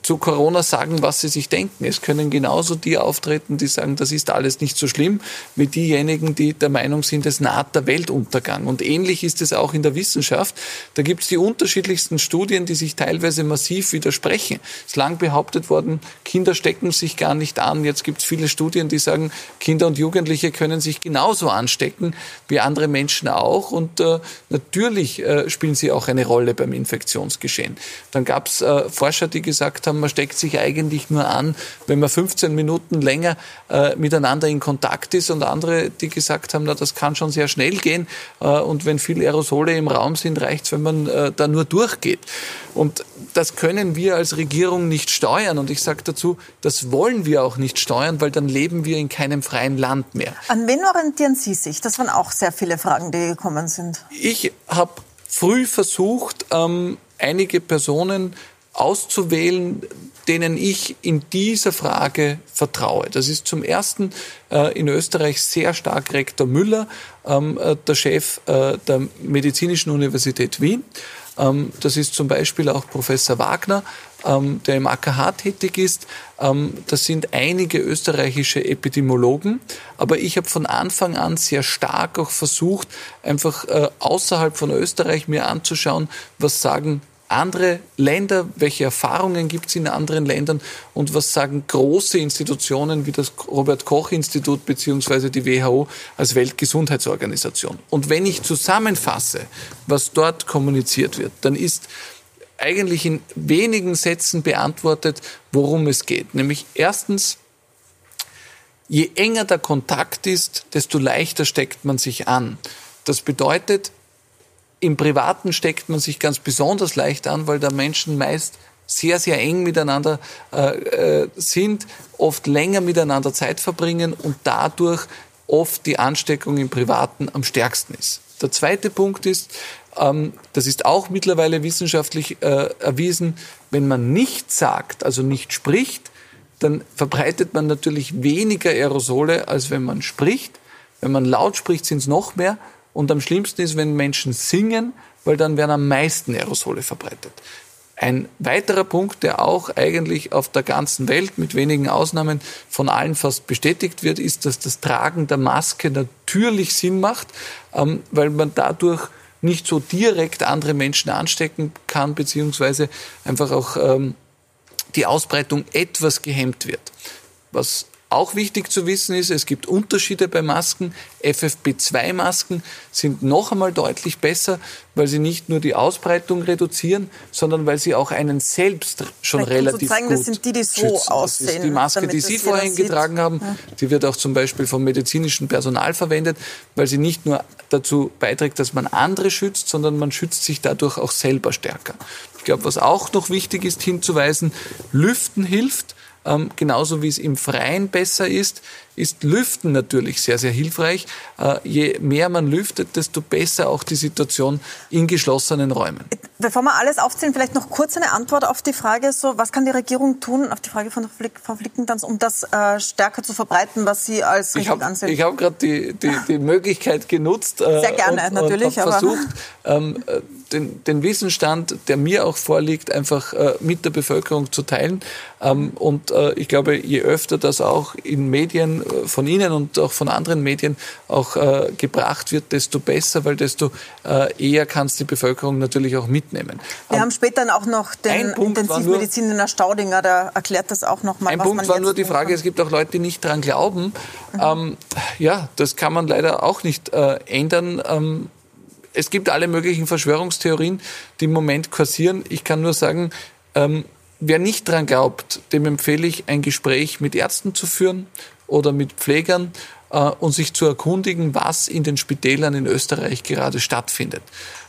zu Corona sagen, was sie sich denken. Es können genauso die auftreten, die sagen, das ist alles nicht so schlimm, wie diejenigen, die der Meinung sind, es naht der Weltuntergang. Und ähnlich ist es auch in der Wissenschaft. Da gibt es die unterschiedlichsten Studien, die sich teilweise massiv widersprechen. Es ist lang behauptet worden, Kinder stecken sich gar nicht an. Jetzt gibt es viele Studien, die sagen, Kinder und Jugendliche können sich genauso anstecken wie andere Menschen auch. Und äh, natürlich äh, spielen sie auch eine Rolle beim Infektionsgeschehen. Dann gab es äh, Forscher, die gesagt haben, haben, man steckt sich eigentlich nur an, wenn man 15 Minuten länger äh, miteinander in Kontakt ist und andere, die gesagt haben, na, das kann schon sehr schnell gehen äh, und wenn viele Aerosole im Raum sind, reicht es, wenn man äh, da nur durchgeht. Und das können wir als Regierung nicht steuern. Und ich sage dazu, das wollen wir auch nicht steuern, weil dann leben wir in keinem freien Land mehr.
An wen orientieren Sie sich? Das waren auch sehr viele Fragen, die gekommen sind.
Ich habe früh versucht, ähm, einige Personen auszuwählen, denen ich in dieser Frage vertraue. Das ist zum ersten äh, in Österreich sehr stark Rektor Müller, ähm, äh, der Chef äh, der Medizinischen Universität Wien. Ähm, das ist zum Beispiel auch Professor Wagner, ähm, der im AKH tätig ist. Ähm, das sind einige österreichische Epidemiologen. Aber ich habe von Anfang an sehr stark auch versucht, einfach äh, außerhalb von Österreich mir anzuschauen, was sagen andere Länder, welche Erfahrungen gibt es in anderen Ländern und was sagen große Institutionen wie das Robert Koch Institut beziehungsweise die WHO als Weltgesundheitsorganisation. Und wenn ich zusammenfasse, was dort kommuniziert wird, dann ist eigentlich in wenigen Sätzen beantwortet, worum es geht. Nämlich erstens, je enger der Kontakt ist, desto leichter steckt man sich an. Das bedeutet, im Privaten steckt man sich ganz besonders leicht an, weil da Menschen meist sehr, sehr eng miteinander äh, äh, sind, oft länger miteinander Zeit verbringen und dadurch oft die Ansteckung im Privaten am stärksten ist. Der zweite Punkt ist, ähm, das ist auch mittlerweile wissenschaftlich äh, erwiesen, wenn man nicht sagt, also nicht spricht, dann verbreitet man natürlich weniger Aerosole, als wenn man spricht. Wenn man laut spricht, sind es noch mehr. Und am schlimmsten ist, wenn Menschen singen, weil dann werden am meisten Aerosole verbreitet. Ein weiterer Punkt, der auch eigentlich auf der ganzen Welt mit wenigen Ausnahmen von allen fast bestätigt wird, ist, dass das Tragen der Maske natürlich Sinn macht, ähm, weil man dadurch nicht so direkt andere Menschen anstecken kann, beziehungsweise einfach auch ähm, die Ausbreitung etwas gehemmt wird. Was auch wichtig zu wissen ist, es gibt Unterschiede bei Masken. FFP2-Masken sind noch einmal deutlich besser, weil sie nicht nur die Ausbreitung reduzieren, sondern weil sie auch einen selbst schon Vielleicht relativ zeigen, gut
das sind die, die so schützen. aussehen. Das
ist die Maske, die Sie vorhin getragen haben. Ja. Die wird auch zum Beispiel vom medizinischen Personal verwendet, weil sie nicht nur dazu beiträgt, dass man andere schützt, sondern man schützt sich dadurch auch selber stärker. Ich glaube, was auch noch wichtig ist hinzuweisen, Lüften hilft. Ähm, genauso wie es im Freien besser ist, ist Lüften natürlich sehr, sehr hilfreich. Äh, je mehr man lüftet, desto besser auch die Situation in geschlossenen Räumen.
Bevor wir alles aufzählen, vielleicht noch kurz eine Antwort auf die Frage, so, was kann die Regierung tun, auf die Frage von Frau Flickentanz, um das äh, stärker zu verbreiten, was Sie als
richtig ich ansehen? Ich habe gerade die, die, die Möglichkeit genutzt.
Äh, Sehr gerne,
und,
natürlich.
Und versucht, ähm, den, den Wissensstand, der mir auch vorliegt, einfach äh, mit der Bevölkerung zu teilen. Ähm, und ich glaube, je öfter das auch in Medien äh, von Ihnen und auch von anderen Medien auch äh, gebracht wird, desto besser, weil desto äh, eher kann es die Bevölkerung natürlich auch mitnehmen.
Wir ähm, haben später auch noch den Intensivmediziner Staudinger, der erklärt das auch noch mal.
Ein Punkt war nur die Frage, es gibt auch Leute, die nicht daran glauben. Mhm. Ähm, ja, das kann man leider auch nicht äh, ändern. Ähm, es gibt alle möglichen Verschwörungstheorien, die im Moment kursieren. Ich kann nur sagen, ähm, wer nicht daran glaubt, dem empfehle ich, ein Gespräch mit Ärzten zu führen oder mit Pflegern äh, und sich zu erkundigen, was in den Spitälern in Österreich gerade stattfindet.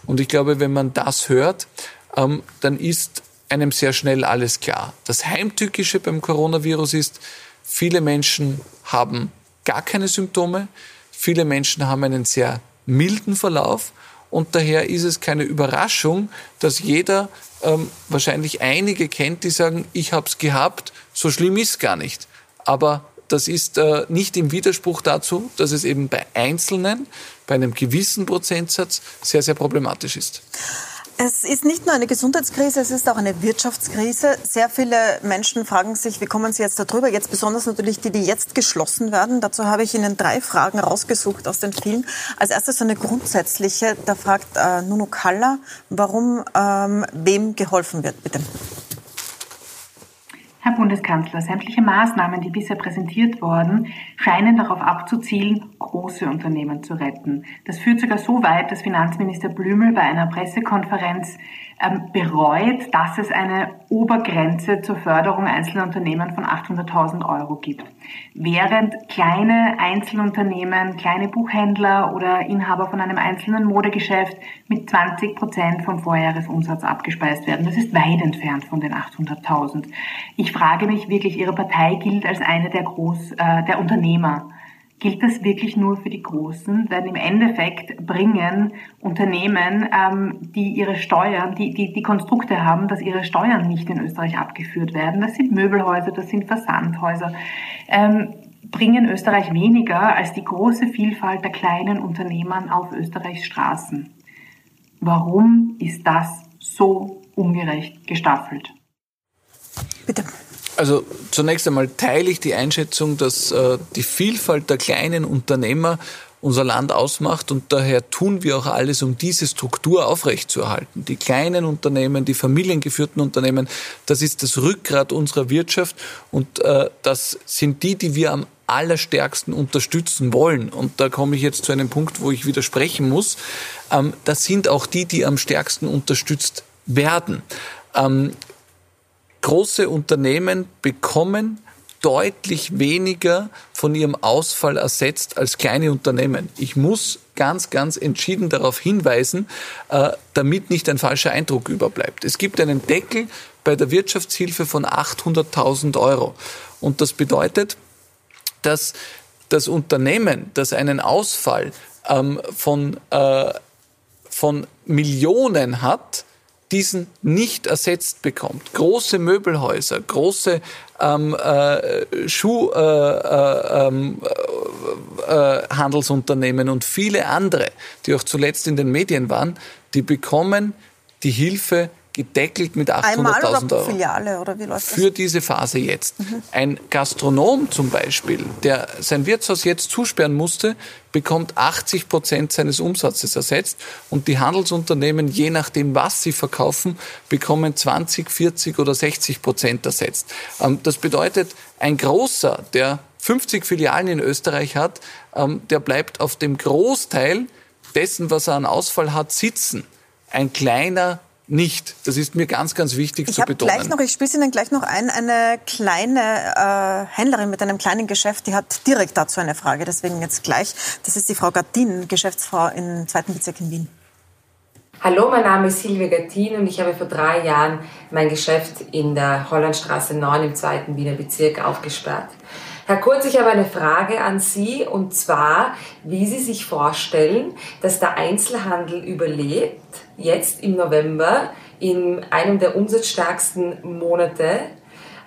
Und ich glaube, wenn man das hört, ähm, dann ist einem sehr schnell alles klar. Das Heimtückische beim Coronavirus ist, viele Menschen haben gar keine Symptome, viele Menschen haben einen sehr milden Verlauf und daher ist es keine Überraschung, dass jeder ähm, wahrscheinlich einige kennt, die sagen, ich habe es gehabt, so schlimm ist gar nicht. Aber das ist äh, nicht im Widerspruch dazu, dass es eben bei Einzelnen, bei einem gewissen Prozentsatz sehr, sehr problematisch ist.
Es ist nicht nur eine Gesundheitskrise, es ist auch eine Wirtschaftskrise. Sehr viele Menschen fragen sich, wie kommen sie jetzt darüber? Jetzt besonders natürlich die, die jetzt geschlossen werden. Dazu habe ich Ihnen drei Fragen rausgesucht aus den vielen. Als erstes eine grundsätzliche. Da fragt äh, Nuno Kalla, warum ähm, wem geholfen wird, bitte.
Herr Bundeskanzler, sämtliche Maßnahmen, die bisher präsentiert wurden, scheinen darauf abzuzielen, große Unternehmen zu retten. Das führt sogar so weit, dass Finanzminister Blümel bei einer Pressekonferenz ähm, bereut, dass es eine Obergrenze zur Förderung einzelner Unternehmen von 800.000 Euro gibt. Während kleine Einzelunternehmen, kleine Buchhändler oder Inhaber von einem einzelnen Modegeschäft mit 20 Prozent vom Vorjahresumsatz abgespeist werden. Das ist weit entfernt von den 800.000. Ich frage mich wirklich, Ihre Partei gilt als eine der Groß, äh, der Unternehmer gilt das wirklich nur für die Großen? Denn im Endeffekt bringen Unternehmen, ähm, die ihre Steuern, die, die, die Konstrukte haben, dass ihre Steuern nicht in Österreich abgeführt werden. Das sind Möbelhäuser, das sind Versandhäuser. Ähm, bringen Österreich weniger als die große Vielfalt der kleinen Unternehmen auf Österreichs Straßen. Warum ist das so ungerecht gestaffelt?
Bitte. Also zunächst einmal teile ich die Einschätzung, dass äh, die Vielfalt der kleinen Unternehmer unser Land ausmacht und daher tun wir auch alles, um diese Struktur aufrechtzuerhalten. Die kleinen Unternehmen, die familiengeführten Unternehmen, das ist das Rückgrat unserer Wirtschaft und äh, das sind die, die wir am allerstärksten unterstützen wollen. Und da komme ich jetzt zu einem Punkt, wo ich widersprechen muss. Ähm, das sind auch die, die am stärksten unterstützt werden. Ähm, große Unternehmen bekommen deutlich weniger von ihrem Ausfall ersetzt als kleine Unternehmen. Ich muss ganz, ganz entschieden darauf hinweisen, äh, damit nicht ein falscher Eindruck überbleibt. Es gibt einen Deckel bei der Wirtschaftshilfe von 800.000 Euro. Und das bedeutet, dass das Unternehmen, das einen Ausfall ähm, von, äh, von Millionen hat, diesen nicht ersetzt bekommt. Große Möbelhäuser, große ähm, äh, Schuhhandelsunternehmen äh, äh, und viele andere, die auch zuletzt in den Medien waren, die bekommen die Hilfe gedeckelt mit 800.000 Euro.
Filiale, oder wie läuft
das? Für diese Phase jetzt. Mhm. Ein Gastronom zum Beispiel, der sein Wirtshaus jetzt zusperren musste, bekommt 80 Prozent seines Umsatzes ersetzt und die Handelsunternehmen, je nachdem, was sie verkaufen, bekommen 20, 40 oder 60 Prozent ersetzt. Ähm, das bedeutet, ein großer, der 50 Filialen in Österreich hat, ähm, der bleibt auf dem Großteil dessen, was er an Ausfall hat, sitzen. Ein kleiner nicht. Das ist mir ganz, ganz wichtig
ich
zu betonen.
Gleich noch, ich spiele Ihnen gleich noch ein. Eine kleine äh, Händlerin mit einem kleinen Geschäft, die hat direkt dazu eine Frage. Deswegen jetzt gleich. Das ist die Frau Gattin, Geschäftsfrau im zweiten Bezirk in Wien.
Hallo, mein Name ist Silvia Gattin und ich habe vor drei Jahren mein Geschäft in der Hollandstraße 9 im zweiten Wiener Bezirk aufgesperrt. Herr Kurz, ich habe eine Frage an Sie und zwar, wie Sie sich vorstellen, dass der Einzelhandel überlebt, jetzt im November, in einem der umsatzstärksten Monate,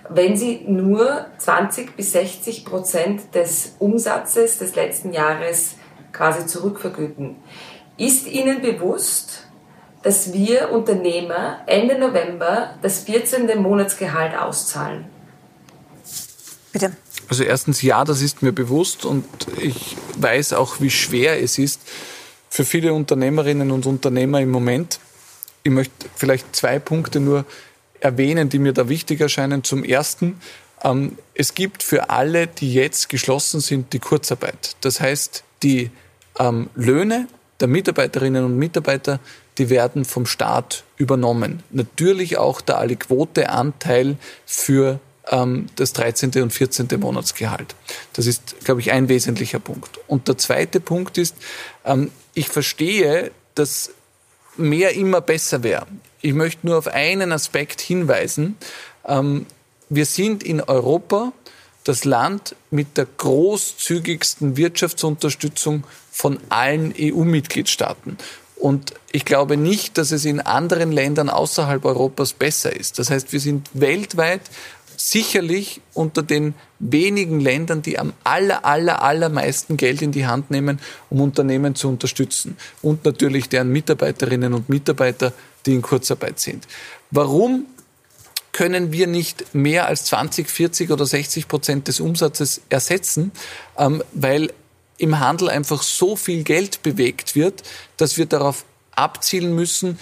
wenn Sie nur 20 bis 60 Prozent des Umsatzes des letzten Jahres quasi zurückvergüten. Ist Ihnen bewusst, dass wir Unternehmer Ende November das 14. Monatsgehalt auszahlen?
Bitte.
Also erstens ja, das ist mir bewusst und ich weiß auch, wie schwer es ist für viele Unternehmerinnen und Unternehmer im Moment. Ich möchte vielleicht zwei Punkte nur erwähnen, die mir da wichtig erscheinen. Zum Ersten, ähm, es gibt für alle, die jetzt geschlossen sind, die Kurzarbeit. Das heißt, die ähm, Löhne der Mitarbeiterinnen und Mitarbeiter, die werden vom Staat übernommen. Natürlich auch der Aliquote-Anteil für ähm, das 13. und 14. Monatsgehalt. Das ist, glaube ich, ein wesentlicher Punkt. Und der zweite Punkt ist, ähm, ich verstehe, dass mehr immer besser wäre. Ich möchte nur auf einen Aspekt hinweisen. Ähm, wir sind in Europa das Land mit der großzügigsten Wirtschaftsunterstützung von allen EU-Mitgliedstaaten. Und ich glaube nicht, dass es in anderen Ländern außerhalb Europas besser ist. Das heißt, wir sind weltweit sicherlich unter den wenigen Ländern, die am aller, aller, allermeisten Geld in die Hand nehmen, um Unternehmen zu unterstützen. Und natürlich deren Mitarbeiterinnen und Mitarbeiter, die in Kurzarbeit sind. Warum können wir nicht mehr als 20, 40 oder 60 Prozent des Umsatzes ersetzen, ähm, weil im Handel einfach so viel Geld bewegt wird, dass wir darauf abzielen müssen,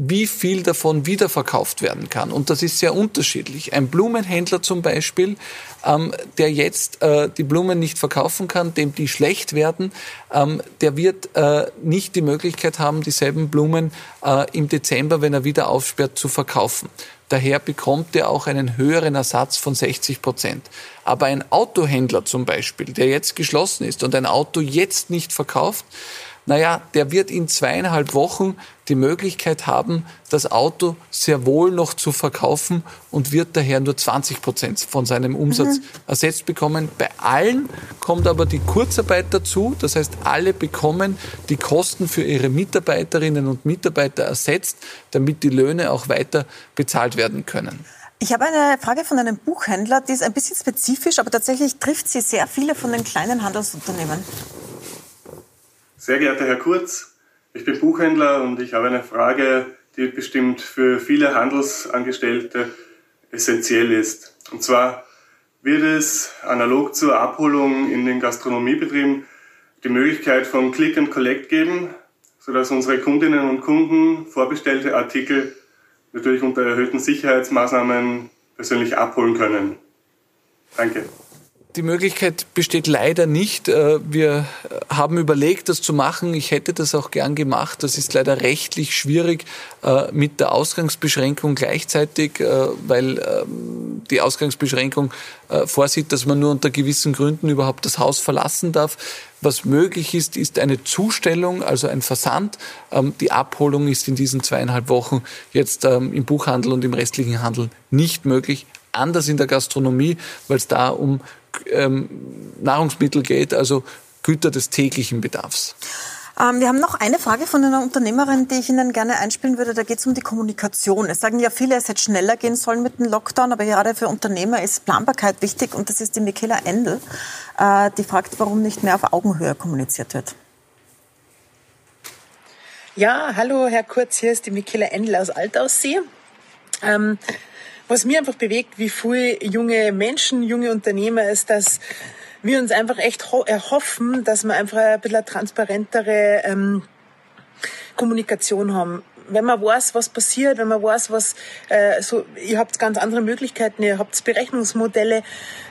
wie viel davon wiederverkauft werden kann. Und das ist sehr unterschiedlich. Ein Blumenhändler zum Beispiel, ähm, der jetzt äh, die Blumen nicht verkaufen kann, dem die schlecht werden, ähm, der wird äh, nicht die Möglichkeit haben, dieselben Blumen äh, im Dezember, wenn er wieder aufsperrt, zu verkaufen. Daher bekommt er auch einen höheren Ersatz von 60 Prozent. Aber ein Autohändler zum Beispiel, der jetzt geschlossen ist und ein Auto jetzt nicht verkauft, naja, der wird in zweieinhalb Wochen die Möglichkeit haben, das Auto sehr wohl noch zu verkaufen und wird daher nur 20 Prozent von seinem Umsatz mhm. ersetzt bekommen. Bei allen kommt aber die Kurzarbeit dazu. Das heißt, alle bekommen die Kosten für ihre Mitarbeiterinnen und Mitarbeiter ersetzt, damit die Löhne auch weiter bezahlt werden können.
Ich habe eine Frage von einem Buchhändler, die ist ein bisschen spezifisch, aber tatsächlich trifft sie sehr viele von den kleinen Handelsunternehmen.
Sehr geehrter Herr Kurz, ich bin Buchhändler und ich habe eine Frage, die bestimmt für viele Handelsangestellte essentiell ist. Und zwar wird es analog zur Abholung in den Gastronomiebetrieben die Möglichkeit von Click and Collect geben, sodass unsere Kundinnen und Kunden vorbestellte Artikel natürlich unter erhöhten Sicherheitsmaßnahmen persönlich abholen können. Danke.
Die Möglichkeit besteht leider nicht. Äh, wir haben überlegt, das zu machen. Ich hätte das auch gern gemacht. Das ist leider rechtlich schwierig äh, mit der Ausgangsbeschränkung gleichzeitig, äh, weil ähm, die Ausgangsbeschränkung vorsieht, dass man nur unter gewissen Gründen überhaupt das Haus verlassen darf. Was möglich ist, ist eine Zustellung, also ein Versand. Ähm, die Abholung ist in diesen zweieinhalb Wochen jetzt ähm, im Buchhandel und im restlichen Handel nicht möglich anders in der Gastronomie, weil es da um ähm, Nahrungsmittel geht, also Güter des täglichen Bedarfs.
Ähm, wir haben noch eine Frage von einer Unternehmerin, die ich Ihnen gerne einspielen würde. Da geht es um die Kommunikation. Es sagen ja viele, es hätte schneller gehen sollen mit dem Lockdown, aber gerade für Unternehmer ist Planbarkeit wichtig und das ist die Michaela Endel, äh, die fragt, warum nicht mehr auf Augenhöhe kommuniziert wird.
Ja, hallo Herr Kurz, hier ist die Michaela Endel aus Altaussee. Ähm, was mir einfach bewegt, wie viele junge Menschen, junge Unternehmer ist, dass wir uns einfach echt erhoffen, dass wir einfach ein bisschen eine transparentere ähm, Kommunikation haben. Wenn man weiß, was passiert, wenn man weiß, was äh, so, ihr habt ganz andere Möglichkeiten, ihr habt Berechnungsmodelle,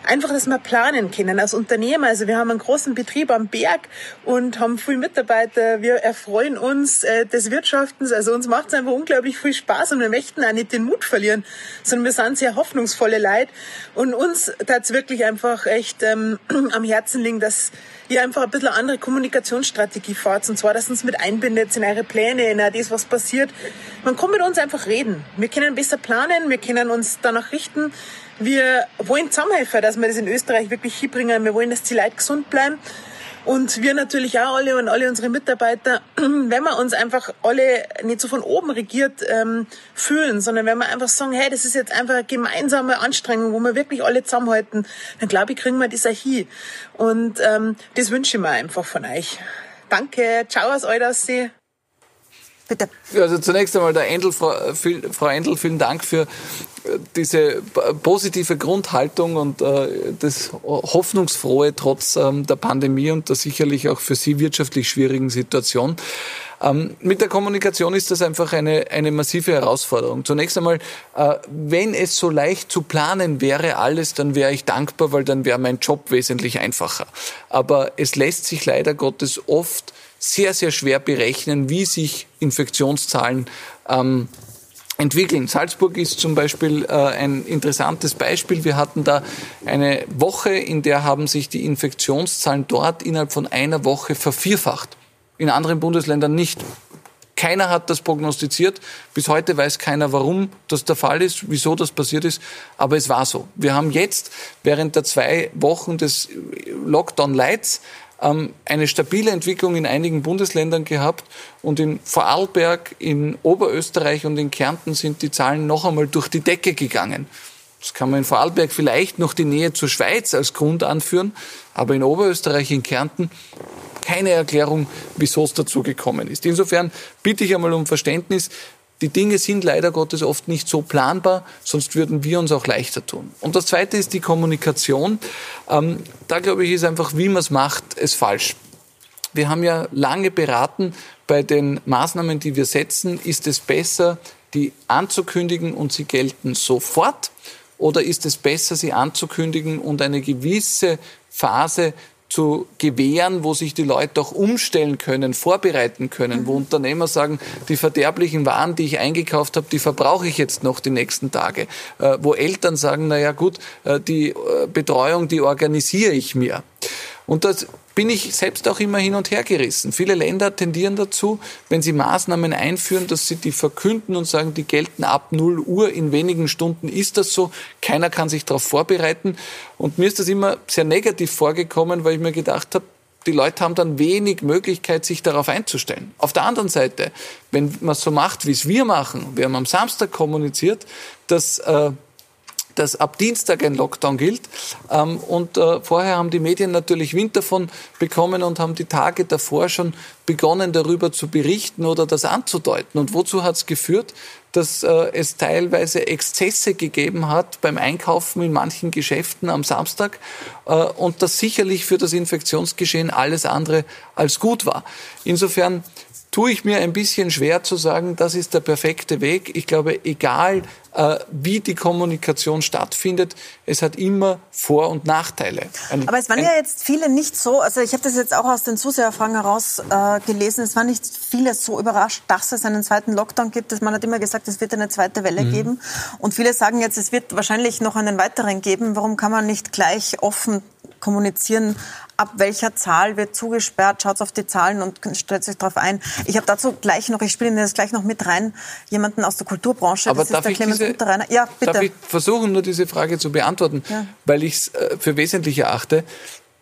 einfach, dass wir planen können als Unternehmer. Also wir haben einen großen Betrieb am Berg und haben viele Mitarbeiter. Wir erfreuen uns äh, des Wirtschaftens. Also uns macht es einfach unglaublich viel Spaß und wir möchten auch nicht den Mut verlieren, sondern wir sind sehr hoffnungsvolle Leute und uns tat wirklich einfach echt ähm, am Herzen liegen, dass ihr einfach ein bisschen andere Kommunikationsstrategie fahrt. Und zwar, dass uns mit einbindet in eure Pläne, in das, was passiert. Man kann mit uns einfach reden. Wir können besser planen, wir können uns danach richten. Wir wollen zusammenhelfen, dass wir das in Österreich wirklich hinbringen. Wir wollen, dass die Leute gesund bleiben. Und wir natürlich auch alle und alle unsere Mitarbeiter, wenn wir uns einfach alle nicht so von oben regiert ähm, fühlen, sondern wenn wir einfach sagen, hey, das ist jetzt einfach eine gemeinsame Anstrengung, wo wir wirklich alle zusammenhalten, dann glaube ich, kriegen wir das auch hin. Und ähm, das wünsche ich mir einfach von euch. Danke, ciao aus Eudersee.
Bitte.
Also zunächst einmal der Endel, Frau, Frau Endel, vielen Dank für äh, diese positive Grundhaltung und äh, das Hoffnungsfrohe trotz ähm, der Pandemie und der sicherlich auch für Sie wirtschaftlich schwierigen Situation. Ähm, mit der Kommunikation ist das einfach eine, eine massive Herausforderung. Zunächst einmal, äh, wenn es so leicht zu planen wäre alles, dann wäre ich dankbar, weil dann wäre mein Job wesentlich einfacher. Aber es lässt sich leider Gottes oft sehr, sehr schwer berechnen, wie sich Infektionszahlen ähm, entwickeln. Salzburg ist zum Beispiel äh, ein interessantes Beispiel. Wir hatten da eine Woche, in der haben sich die Infektionszahlen dort innerhalb von einer Woche vervierfacht. In anderen Bundesländern nicht. Keiner hat das prognostiziert. Bis heute weiß keiner, warum das der Fall ist, wieso das passiert ist. Aber es war so. Wir haben jetzt während der zwei Wochen des Lockdown Lights ähm, eine stabile Entwicklung in einigen Bundesländern gehabt und in Vorarlberg, in Oberösterreich und in Kärnten sind die Zahlen noch einmal durch die Decke gegangen. Das kann man in Vorarlberg vielleicht noch die Nähe zur Schweiz als Grund anführen, aber in Oberösterreich, in Kärnten keine Erklärung, wieso es dazu gekommen ist. Insofern bitte ich einmal um Verständnis. Die Dinge sind leider Gottes oft nicht so planbar, sonst würden wir uns auch leichter tun. Und das Zweite ist die Kommunikation. Ähm, da glaube ich, ist einfach, wie man es macht, es falsch. Wir haben ja lange beraten bei den Maßnahmen, die wir setzen. Ist es besser, die anzukündigen und sie gelten sofort? Oder ist es besser, sie anzukündigen und eine gewisse Phase zu gewähren, wo sich die Leute auch umstellen können, vorbereiten können, wo mhm. Unternehmer sagen, die verderblichen Waren, die ich eingekauft habe, die verbrauche ich jetzt noch die nächsten Tage. Äh, wo Eltern sagen, na ja gut, äh, die äh, Betreuung, die organisiere ich mir. Und das bin ich selbst auch immer hin und her gerissen. Viele Länder tendieren dazu, wenn sie Maßnahmen einführen, dass sie die verkünden und sagen, die gelten ab 0 Uhr, in wenigen Stunden ist das so, keiner kann sich darauf vorbereiten. Und mir ist das immer sehr negativ vorgekommen, weil ich mir gedacht habe, die Leute haben dann wenig Möglichkeit, sich darauf einzustellen. Auf der anderen Seite, wenn man so macht, wie es wir machen, wir haben am Samstag kommuniziert, dass äh, dass ab Dienstag ein Lockdown gilt. Ähm, und äh, vorher haben die Medien natürlich Wind davon bekommen und haben die Tage davor schon begonnen, darüber zu berichten oder das anzudeuten. Und wozu hat es geführt? dass äh, es teilweise Exzesse gegeben hat beim Einkaufen in manchen Geschäften am Samstag äh, und das sicherlich für das Infektionsgeschehen alles andere als gut war. Insofern tue ich mir ein bisschen schwer zu sagen, das ist der perfekte Weg. Ich glaube, egal äh, wie die Kommunikation stattfindet, es hat immer Vor- und Nachteile.
Ein, Aber es waren ja jetzt viele nicht so, also ich habe das jetzt auch aus den Zuseherfragen heraus äh, gelesen, es waren nicht viele so überrascht, dass es einen zweiten Lockdown gibt. Man hat immer gesagt, es wird eine zweite Welle mhm. geben. Und viele sagen jetzt, es wird wahrscheinlich noch einen weiteren geben. Warum kann man nicht gleich offen kommunizieren, ab welcher Zahl wird zugesperrt, schaut auf die Zahlen und stellt sich darauf ein. Ich habe dazu gleich noch, ich spiele Ihnen das gleich noch mit rein, jemanden aus der Kulturbranche,
Aber das ist der Clemens diese, Unterreiner. Ja, bitte. Darf ich versuchen, nur diese Frage zu beantworten, ja. weil ich es äh, für wesentlich erachte.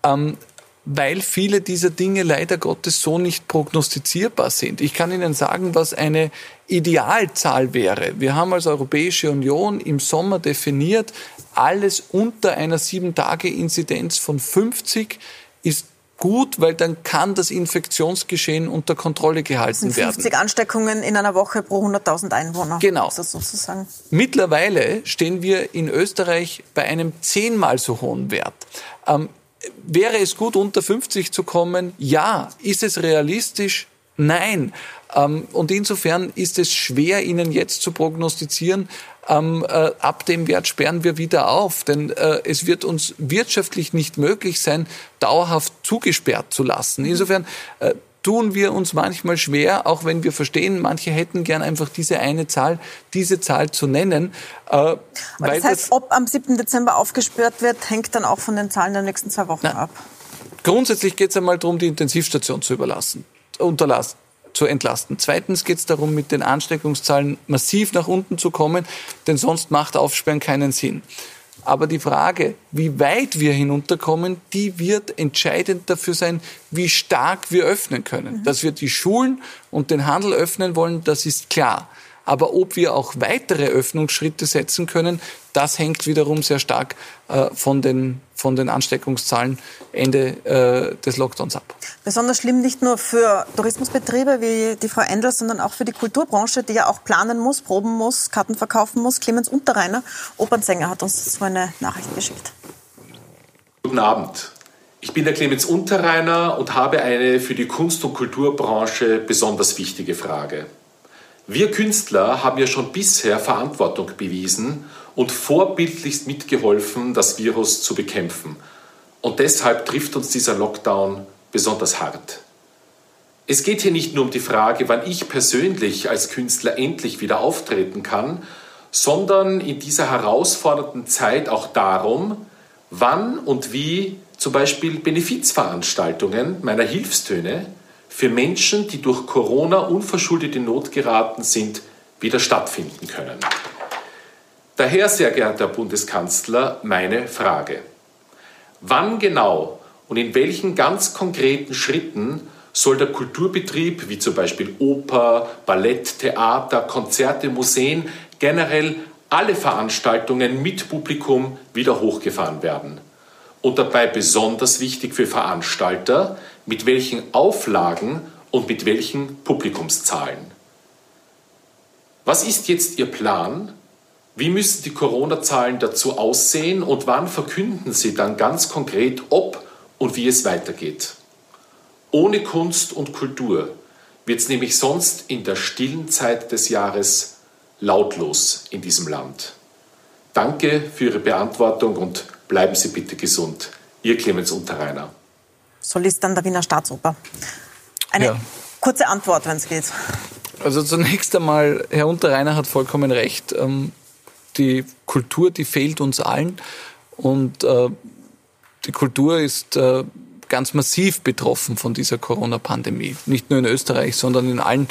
Ähm, weil viele dieser Dinge leider Gottes so nicht prognostizierbar sind. Ich kann Ihnen sagen, was eine Idealzahl wäre. Wir haben als Europäische Union im Sommer definiert, alles unter einer Sieben-Tage-Inzidenz von 50 ist gut, weil dann kann das Infektionsgeschehen unter Kontrolle gehalten 50 werden.
50 Ansteckungen in einer Woche pro 100.000 Einwohner.
Genau. sozusagen. Mittlerweile stehen wir in Österreich bei einem zehnmal so hohen Wert. Ähm, wäre es gut, unter 50 zu kommen? Ja. Ist es realistisch? Nein. Ähm, und insofern ist es schwer, Ihnen jetzt zu prognostizieren, ähm, äh, ab dem Wert sperren wir wieder auf. Denn äh, es wird uns wirtschaftlich nicht möglich sein, dauerhaft zugesperrt zu lassen. Insofern äh, tun wir uns manchmal schwer, auch wenn wir verstehen, manche hätten gern einfach diese eine Zahl, diese Zahl zu nennen.
Äh, das heißt, das, ob am 7. Dezember aufgesperrt wird, hängt dann auch von den Zahlen der nächsten zwei Wochen na, ab.
Grundsätzlich geht es einmal darum, die Intensivstation zu überlassen, unterlassen zu entlasten. Zweitens geht es darum, mit den Ansteckungszahlen massiv nach unten zu kommen, denn sonst macht Aufsperren keinen Sinn. Aber die Frage, wie weit wir hinunterkommen, die wird entscheidend dafür sein, wie stark wir öffnen können. Mhm. Dass wir die Schulen und den Handel öffnen wollen, das ist klar. Aber ob wir auch weitere Öffnungsschritte setzen können, das hängt wiederum sehr stark äh, von den von den Ansteckungszahlen Ende äh, des Lockdowns ab.
Besonders schlimm nicht nur für Tourismusbetriebe wie die Frau Endler, sondern auch für die Kulturbranche, die ja auch planen muss, proben muss, Karten verkaufen muss. Clemens Unterreiner, Opernsänger, hat uns so eine Nachricht geschickt.
Guten Abend. Ich bin der Clemens Unterreiner und habe eine für die Kunst- und Kulturbranche besonders wichtige Frage. Wir Künstler haben ja schon bisher Verantwortung bewiesen und vorbildlichst mitgeholfen, das Virus zu bekämpfen. Und deshalb trifft uns dieser Lockdown besonders hart. Es geht hier nicht nur um die Frage, wann ich persönlich als Künstler endlich wieder auftreten kann, sondern in dieser herausfordernden Zeit auch darum, wann und wie zum Beispiel Benefizveranstaltungen meiner Hilfstöne für Menschen, die durch Corona unverschuldet in Not geraten sind, wieder stattfinden können. Daher, sehr geehrter Bundeskanzler, meine Frage. Wann genau und in welchen ganz konkreten Schritten soll der Kulturbetrieb, wie zum Beispiel Oper, Ballett, Theater, Konzerte, Museen, generell alle Veranstaltungen mit Publikum wieder hochgefahren werden? Und dabei besonders wichtig für Veranstalter, mit welchen Auflagen und mit welchen Publikumszahlen. Was ist jetzt Ihr Plan? Wie müssen die Corona-Zahlen dazu aussehen und wann verkünden Sie dann ganz konkret, ob und wie es weitergeht? Ohne Kunst und Kultur wird es nämlich sonst in der stillen Zeit des Jahres lautlos in diesem Land. Danke für Ihre Beantwortung und bleiben Sie bitte gesund. Ihr Clemens Unterreiner.
Solist an der Wiener Staatsoper. Eine ja. kurze Antwort, wenn es geht.
Also zunächst einmal, Herr Unterreiner hat vollkommen recht. Ähm, die Kultur, die fehlt uns allen. Und äh, die Kultur ist äh, ganz massiv betroffen von dieser Corona-Pandemie. Nicht nur in Österreich, sondern in allen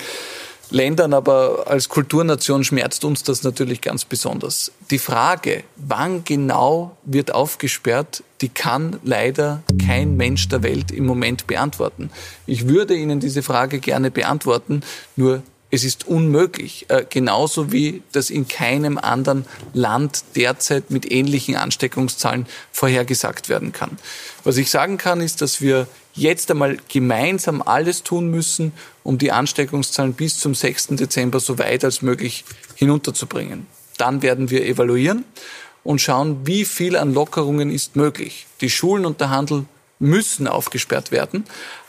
Ländern, aber als Kulturnation schmerzt uns das natürlich ganz besonders. Die Frage, wann genau wird aufgesperrt, die kann leider kein Mensch der Welt im Moment beantworten. Ich würde Ihnen diese Frage gerne beantworten, nur es ist unmöglich, äh, genauso wie das in keinem anderen Land derzeit mit ähnlichen Ansteckungszahlen vorhergesagt werden kann. Was ich sagen kann, ist, dass wir jetzt einmal gemeinsam alles tun müssen, um die Ansteckungszahlen bis zum 6. Dezember so weit als möglich hinunterzubringen. Dann werden wir evaluieren und schauen, wie viel an Lockerungen ist möglich. Die Schulen und der Handel müssen aufgesperrt werden.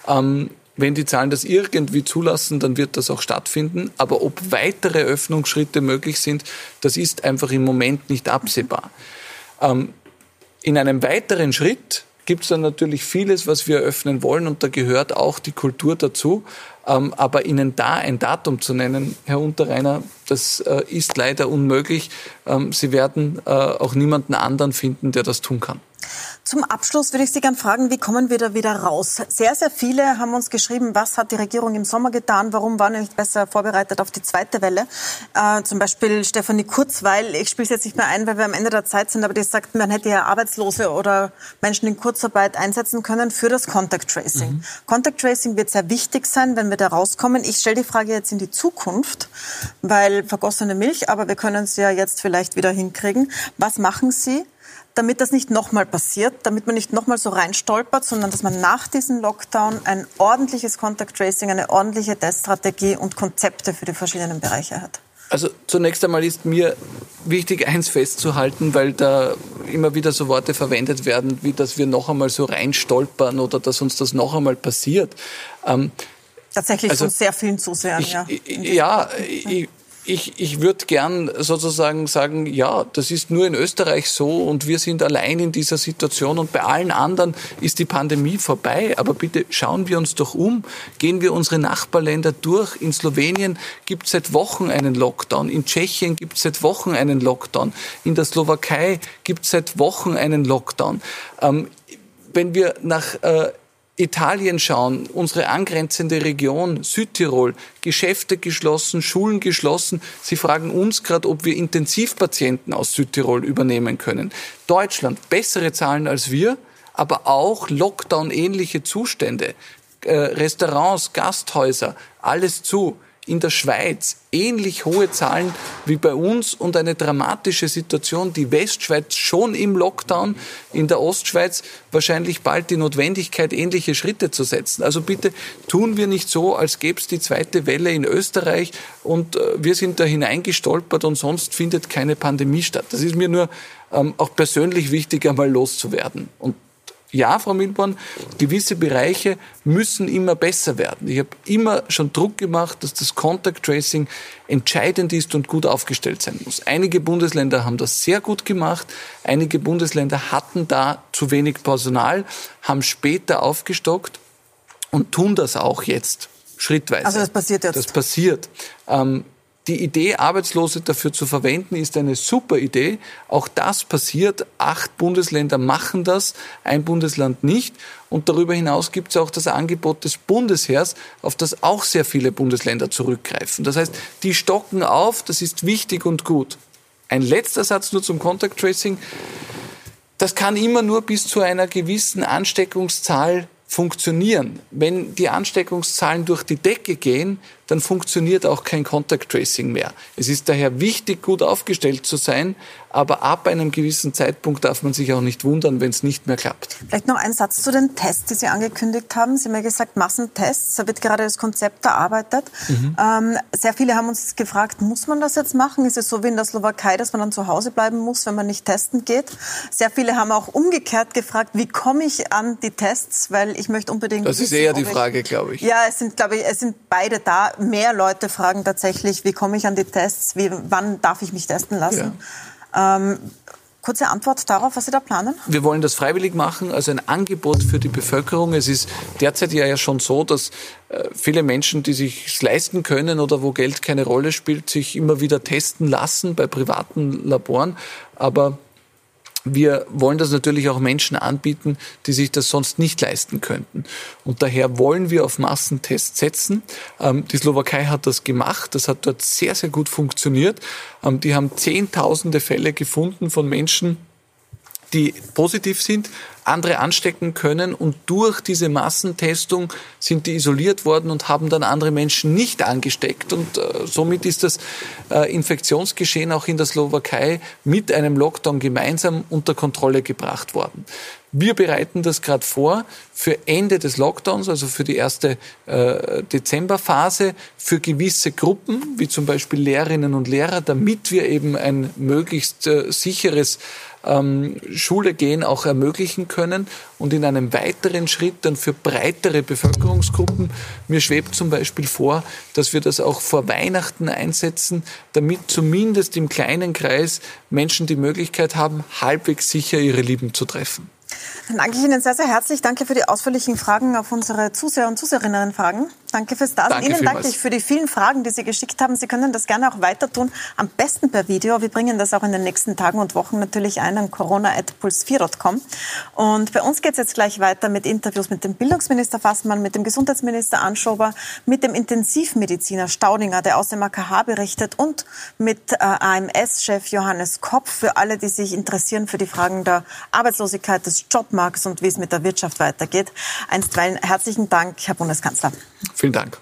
Ähm, wenn die Zahlen das irgendwie zulassen, dann wird das auch stattfinden. Aber ob weitere Öffnungsschritte möglich sind, das ist einfach im Moment nicht absehbar. Ähm, in einem weiteren Schritt gibt es dann natürlich vieles, was wir eröffnen wollen und da gehört auch die Kultur dazu. Ähm, aber Ihnen da ein Datum zu nennen, Herr Unterreiner, das äh, ist leider unmöglich. Ähm, Sie werden äh, auch niemanden anderen finden, der das tun kann.
Zum Abschluss würde ich Sie gerne fragen, wie kommen wir da wieder raus? Sehr, sehr viele haben uns geschrieben, was hat die Regierung im Sommer getan? Warum war nicht besser vorbereitet auf die zweite Welle? Äh, zum Beispiel Stefanie Kurzweil, ich spiele es jetzt nicht mehr ein, weil wir am Ende der Zeit sind, aber die sagt, man hätte ja Arbeitslose oder Menschen in Kurzarbeit einsetzen können für das Contact Tracing. Mhm. Contact Tracing wird sehr wichtig sein, wenn wir da rauskommen. Ich stelle die Frage jetzt in die Zukunft, weil vergossene Milch, aber wir können es ja jetzt vielleicht wieder hinkriegen. Was machen Sie, damit das nicht nochmal passiert, damit man nicht nochmal so reinstolpert, sondern dass man nach diesem Lockdown ein ordentliches Contact Tracing, eine ordentliche Teststrategie und Konzepte für die verschiedenen Bereiche hat?
Also zunächst einmal ist mir wichtig, eins festzuhalten, weil da immer wieder so Worte verwendet werden, wie dass wir noch einmal so reinstolpern oder dass uns das noch einmal passiert.
Ähm, Tatsächlich also, von sehr vielen Zusehern, ich, ja.
Ja, ich, ich, ich würde gern sozusagen sagen, ja, das ist nur in Österreich so und wir sind allein in dieser Situation und bei allen anderen ist die Pandemie vorbei. Aber bitte schauen wir uns doch um, gehen wir unsere Nachbarländer durch. In Slowenien gibt es seit Wochen einen Lockdown, in Tschechien gibt es seit Wochen einen Lockdown, in der Slowakei gibt es seit Wochen einen Lockdown. Ähm, wenn wir nach äh, Italien schauen, unsere angrenzende Region, Südtirol, Geschäfte geschlossen, Schulen geschlossen. Sie fragen uns gerade, ob wir Intensivpatienten aus Südtirol übernehmen können. Deutschland, bessere Zahlen als wir, aber auch Lockdown-ähnliche Zustände. Äh, Restaurants, Gasthäuser, alles zu. In der Schweiz ähnlich hohe Zahlen wie bei uns und eine dramatische Situation. Die Westschweiz schon im Lockdown, in der Ostschweiz wahrscheinlich bald die Notwendigkeit, ähnliche Schritte zu setzen. Also bitte tun wir nicht so, als gäbe es die zweite Welle in Österreich und äh, wir sind da hineingestolpert und sonst findet keine Pandemie statt. Das ist mir nur ähm, auch persönlich wichtig, einmal loszuwerden. Und ja, Frau Milborn, gewisse Bereiche müssen immer besser werden. Ich habe immer schon Druck gemacht, dass das Contact Tracing entscheidend ist und gut aufgestellt sein muss. Einige Bundesländer haben das sehr gut gemacht. Einige Bundesländer hatten da zu wenig Personal, haben später aufgestockt und tun das auch jetzt schrittweise.
Also das passiert jetzt.
Das passiert. Ähm, die Idee, Arbeitslose dafür zu verwenden, ist eine super Idee. Auch das passiert. Acht Bundesländer machen das, ein Bundesland nicht. Und darüber hinaus gibt es auch das Angebot des Bundesheers, auf das auch sehr viele Bundesländer zurückgreifen. Das heißt, die stocken auf, das ist wichtig und gut. Ein letzter Satz nur zum Contact Tracing. Das kann immer nur bis zu einer gewissen Ansteckungszahl funktionieren. Wenn die Ansteckungszahlen durch die Decke gehen, dann funktioniert auch kein Contact Tracing mehr. Es ist daher wichtig, gut aufgestellt zu sein, aber ab einem gewissen Zeitpunkt darf man sich auch nicht wundern, wenn es nicht mehr klappt.
Vielleicht noch ein Satz zu den Tests, die Sie angekündigt haben. Sie haben ja gesagt, Massentests, da wird gerade das Konzept erarbeitet. Mhm. Ähm, sehr viele haben uns gefragt, muss man das jetzt machen? Ist es so wie in der Slowakei, dass man dann zu Hause bleiben muss, wenn man nicht testen geht? Sehr viele haben auch umgekehrt gefragt, wie komme ich an die Tests, weil ich möchte unbedingt...
Das wissen, ist eher die Frage, glaube ich.
Ja, es sind, glaube ich, es sind beide da mehr Leute fragen tatsächlich, wie komme ich an die Tests, wie, wann darf ich mich testen lassen. Ja. Ähm, Kurze Antwort darauf, was Sie da planen?
Wir wollen das freiwillig machen, also ein Angebot für die Bevölkerung. Es ist derzeit ja schon so, dass äh, viele Menschen, die sich leisten können oder wo Geld keine Rolle spielt, sich immer wieder testen lassen bei privaten Laboren. Aber wir wollen das natürlich auch Menschen anbieten, die sich das sonst nicht leisten könnten. Und daher wollen wir auf Massentests setzen. Ähm, die Slowakei hat das gemacht. Das hat dort sehr, sehr gut funktioniert. Ähm, die haben Zehntausende Fälle gefunden von Menschen, die positiv sind, andere anstecken können und durch diese Massentestung sind die isoliert worden und haben dann andere Menschen nicht angesteckt und äh, somit ist das äh, Infektionsgeschehen auch in der Slowakei mit einem Lockdown gemeinsam unter Kontrolle gebracht worden. Wir bereiten das gerade vor für Ende des Lockdowns, also für die erste äh, Dezemberphase, für gewisse Gruppen, wie zum Beispiel Lehrerinnen und Lehrer, damit wir eben ein möglichst äh, sicheres ähm, Schule gehen auch ermöglichen können und in einem weiteren Schritt dann für breitere Bevölkerungsgruppen. Mir schwebt zum Beispiel vor, dass wir das auch vor Weihnachten einsetzen, damit zumindest im kleinen Kreis Menschen die Möglichkeit haben, halbwegs sicher ihre Lieben zu treffen.
Dann danke ich Ihnen sehr, sehr herzlich. Danke für die ausführlichen Fragen auf unsere Zuseher und Zuseherinnen Fragen. Danke fürs Dasein. Ihnen vielmals. danke ich für die vielen Fragen, die Sie geschickt haben. Sie können das gerne auch weiter tun, am besten per Video. Wir bringen das auch in den nächsten Tagen und Wochen natürlich ein an corona.puls4.com. Und bei uns geht es jetzt gleich weiter mit Interviews mit dem Bildungsminister Fassmann, mit dem Gesundheitsminister Anschober, mit dem Intensivmediziner Staudinger, der aus dem AKH berichtet und mit äh, AMS-Chef Johannes Kopp für alle, die sich interessieren für die Fragen der Arbeitslosigkeit, des Jobmarkts und wie es mit der Wirtschaft weitergeht. Einstweilen herzlichen Dank, Herr Bundeskanzler.
Vielen Dank.